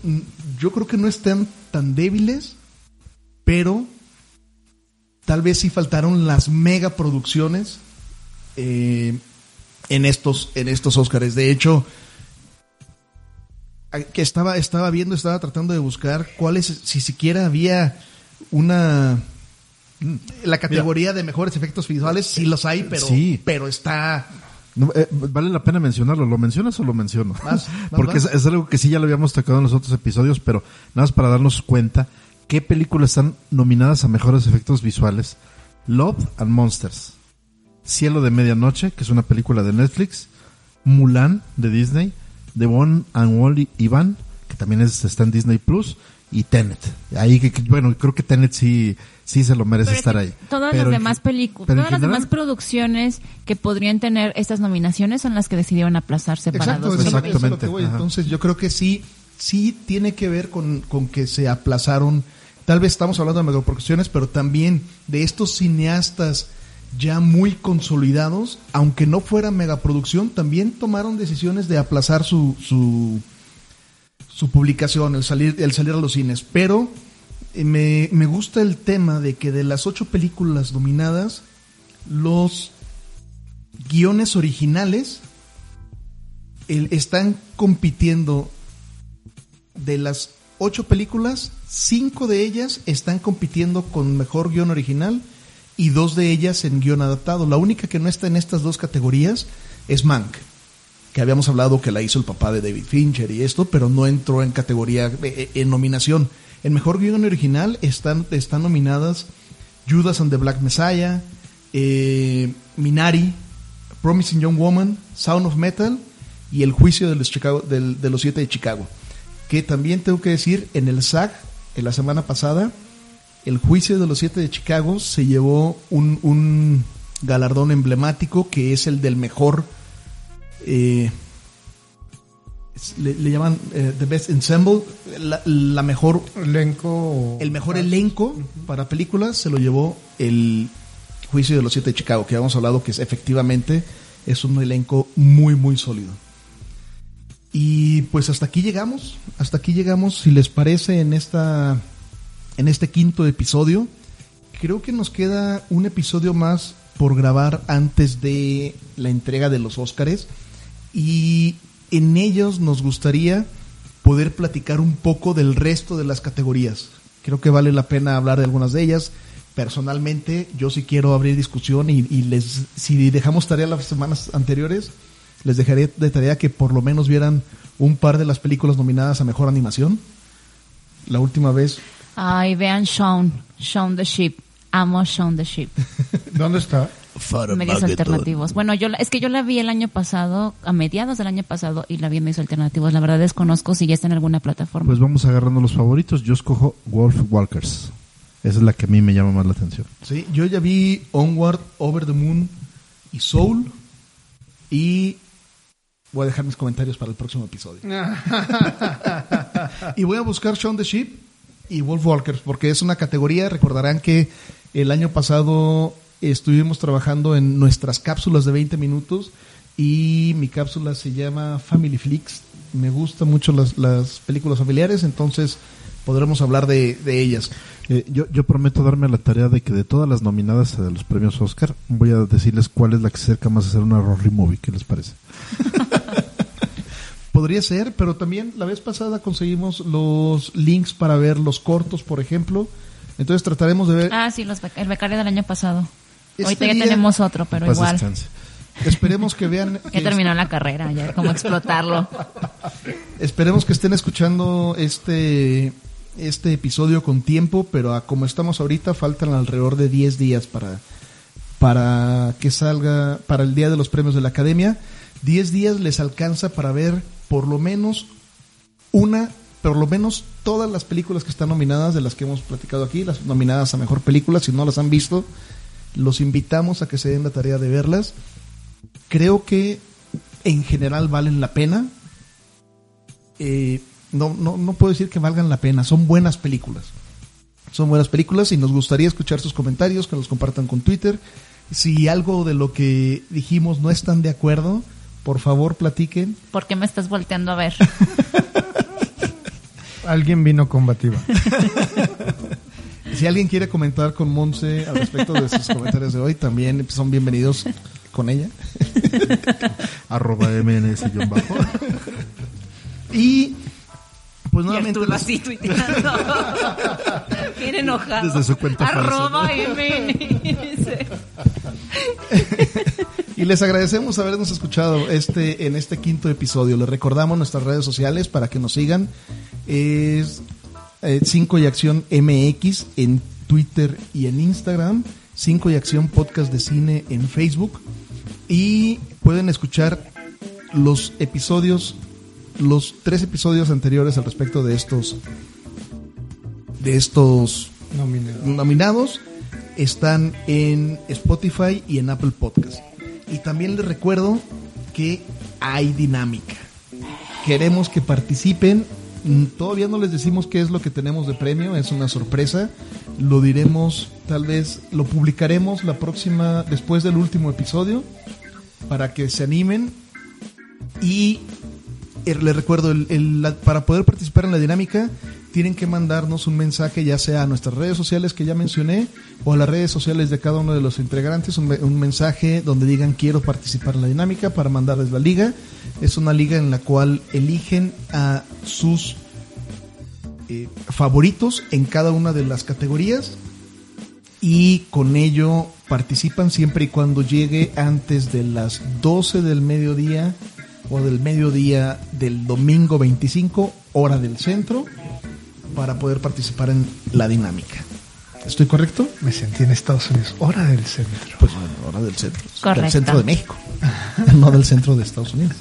yo creo que no están tan débiles, pero tal vez sí faltaron las megaproducciones eh, en estos en estos Óscares. De hecho, que estaba estaba viendo, estaba tratando de buscar cuáles si siquiera había una la categoría de mejores efectos visuales, sí los hay, pero Sí. pero está No, eh, vale la pena mencionarlo. ¿Lo mencionas o lo menciono? Vas, Porque es algo que sí ya lo habíamos tocado en los otros episodios, pero nada más para darnos cuenta qué películas están nominadas a mejores efectos visuales. Love and Monsters. Cielo de Medianoche, que es una película de Netflix. Mulan, de Disney. The One and Only Ivan, que también es, está en Disney Plus. Y Tenet. Ahí, que, que- bueno, creo que Tenet sí, sí se lo merece Pero estar ahí. Todas Pero las demás películas, todas las general- demás producciones que podrían tener estas nominaciones son las que decidieron aplazarse para Exacto, eso, 2020. eso es a lo que Exactamente, voy. Entonces yo creo que sí, sí tiene que ver con, con que se aplazaron, tal vez estamos hablando de megaproducciones, pero también de estos cineastas ya muy consolidados, aunque no fuera megaproducción, también tomaron decisiones de aplazar su, su, su publicación, el salir, el salir a los cines. Pero eh, me, me gusta el tema de que de las ocho películas dominadas, los guiones originales el- están compitiendo de las ocho películas, cinco de ellas están compitiendo con mejor guion original y dos de ellas en guion adaptado. La única que no está en estas dos categorías es Mank, que habíamos hablado que la hizo el papá de David Fincher y esto, pero no entró en categoría, eh, eh, en nominación. En mejor guion original están, están nominadas Judas and the Black Messiah, eh, Minari, Promising Young Woman, Sound of Metal y El Juicio de los, Chicago, del- de los Siete de Chicago. Que también tengo que decir, en el SAG, en la semana pasada, El Juicio de los Siete de Chicago se llevó un, un galardón emblemático que es el del mejor, eh, le, le llaman eh, The Best Ensemble, la, la mejor Elenco. el mejor elenco para películas se lo llevó el Juicio de los Siete de Chicago, que habíamos hablado que es, efectivamente es un elenco muy, muy sólido. Y pues hasta aquí llegamos, hasta aquí llegamos, si les parece, en esta en este quinto episodio. Creo que nos queda un episodio más por grabar antes de la entrega de los Óscares y en ellos nos gustaría poder platicar un poco del resto de las categorías. Creo que vale la pena hablar de algunas de ellas. Personalmente, yo sí quiero abrir discusión y, y les, si dejamos tarea las semanas anteriores, les dejaré de tarea que por lo menos vieran un par de las películas nominadas a mejor animación. La última vez, Ay, vean Shaun, Shaun the Sheep. Amo Shaun the Sheep. ¿Dónde está? Medios alternativos. Bueno, yo la- es que yo la vi el año pasado, a mediados del año pasado, y la vi en medios alternativos. La verdad desconozco si ya está en alguna plataforma. Pues vamos agarrando los favoritos. Yo escojo Wolf Walkers. Esa es la que a mí me llama más la atención. Sí, yo ya vi Onward, Over the Moon y Soul. Y voy a dejar mis comentarios para el próximo episodio. y voy a buscar Shaun the Sheep y Wolf Walkers, porque es una categoría. Recordarán que el año pasado estuvimos trabajando en nuestras cápsulas de 20 minutos y mi cápsula se llama Family Flicks. Me gustan mucho las, las películas familiares, entonces podremos hablar de, de ellas. Eh, yo, yo prometo darme la tarea de que de todas las nominadas a los premios Oscar, voy a decirles cuál es la que se acerca más a ser una Rory Movie. ¿Qué les parece? Podría ser, pero también la vez pasada conseguimos los links para ver los cortos, por ejemplo. Entonces trataremos de ver. Ah, sí, los el becario del año pasado. Ahorita ya tenemos otro, pero Paz igual. descanse. Esperemos que vean. Ya que terminó la carrera, ya cómo explotarlo. Esperemos que estén escuchando este, este episodio con tiempo, pero a como estamos ahorita faltan alrededor de 10 días para, para que salga, para el día de los premios de la academia. 10 días les alcanza para ver por lo menos una, por lo menos todas las películas que están nominadas, de las que hemos platicado aquí, las nominadas a mejor película, si no las han visto, los invitamos a que se den la tarea de verlas. Creo que en general valen la pena eh, no, no, no puedo decir que valgan la pena, son buenas películas. Son buenas películas y nos gustaría escuchar sus comentarios, que los compartan con Twitter. Si algo de lo que dijimos no están de acuerdo, por favor platiquen. ¿Por qué me estás volteando a ver? Alguien vino combativa. Si alguien quiere comentar con Monse al respecto de sus comentarios de hoy, también son bienvenidos con ella. Arroba MNS bajo. Y pues nuevamente les- así tuiteando. Bien enojado. Desde su cuenta falsa, Arroba MNS. Y les agradecemos habernos escuchado este en este quinto episodio. Les recordamos nuestras redes sociales para que nos sigan. Es 5 y Acción MX en Twitter y en Instagram. 5 y Acción Podcast de Cine en Facebook. Y pueden escuchar los episodios, los tres episodios anteriores al respecto de estos, de estos Nominado. nominados están en Spotify y en Apple Podcast. Y también les recuerdo que hay dinámica. Queremos que participen. Todavía no les decimos qué es lo que tenemos de premio, es una sorpresa. Lo diremos, tal vez lo publicaremos la próxima, después del último episodio, para que se animen. Y eh, les recuerdo, el- el- la- para poder participar en la dinámica, tienen que mandarnos un mensaje ya sea a nuestras redes sociales que ya mencioné o a las redes sociales de cada uno de los integrantes, un, me- un mensaje donde digan quiero participar en la dinámica para mandarles la liga. Es una liga en la cual eligen a sus eh, favoritos en cada una de las categorías y con ello participan siempre y cuando llegue antes de las 12 del mediodía o del mediodía del domingo 25 hora del centro para poder participar en la dinámica. ¿Estoy correcto? Me sentí en Estados Unidos. Hora del centro. Pues bueno, hora del centro. Correcto. Del centro de México, no del centro de Estados Unidos.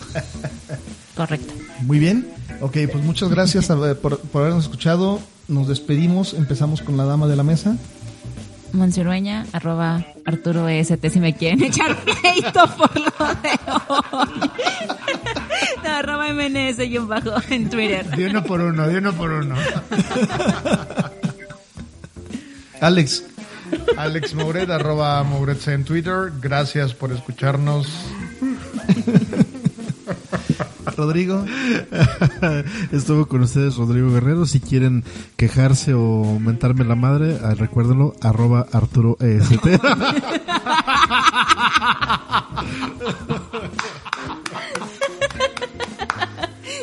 Correcto. Muy bien. Ok, pues muchas gracias a ver, por, por habernos escuchado. Nos despedimos. Empezamos con la dama de la mesa. Monsirueña, arroba Arturo EST si me quieren echar pleito por lo de hoy. Arroba MNS y un bajo en Twitter. De uno por uno, de uno por uno. Alex, Alex Mouret, arroba Mouret en Twitter. Gracias por escucharnos. Rodrigo, Estuvo con ustedes Rodrigo Guerrero. Si quieren quejarse o mentarme la madre, ah, recuérdenlo, arroba Arturo EST.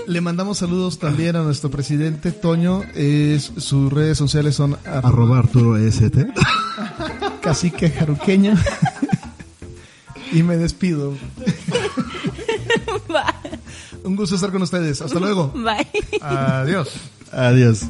le mandamos saludos también a nuestro presidente Toño. Es, sus redes sociales son arroba arroba Arturo EST. cacique jaruqueño. y me despido. Un gusto estar con ustedes. Hasta luego. Bye. Adiós. Adiós.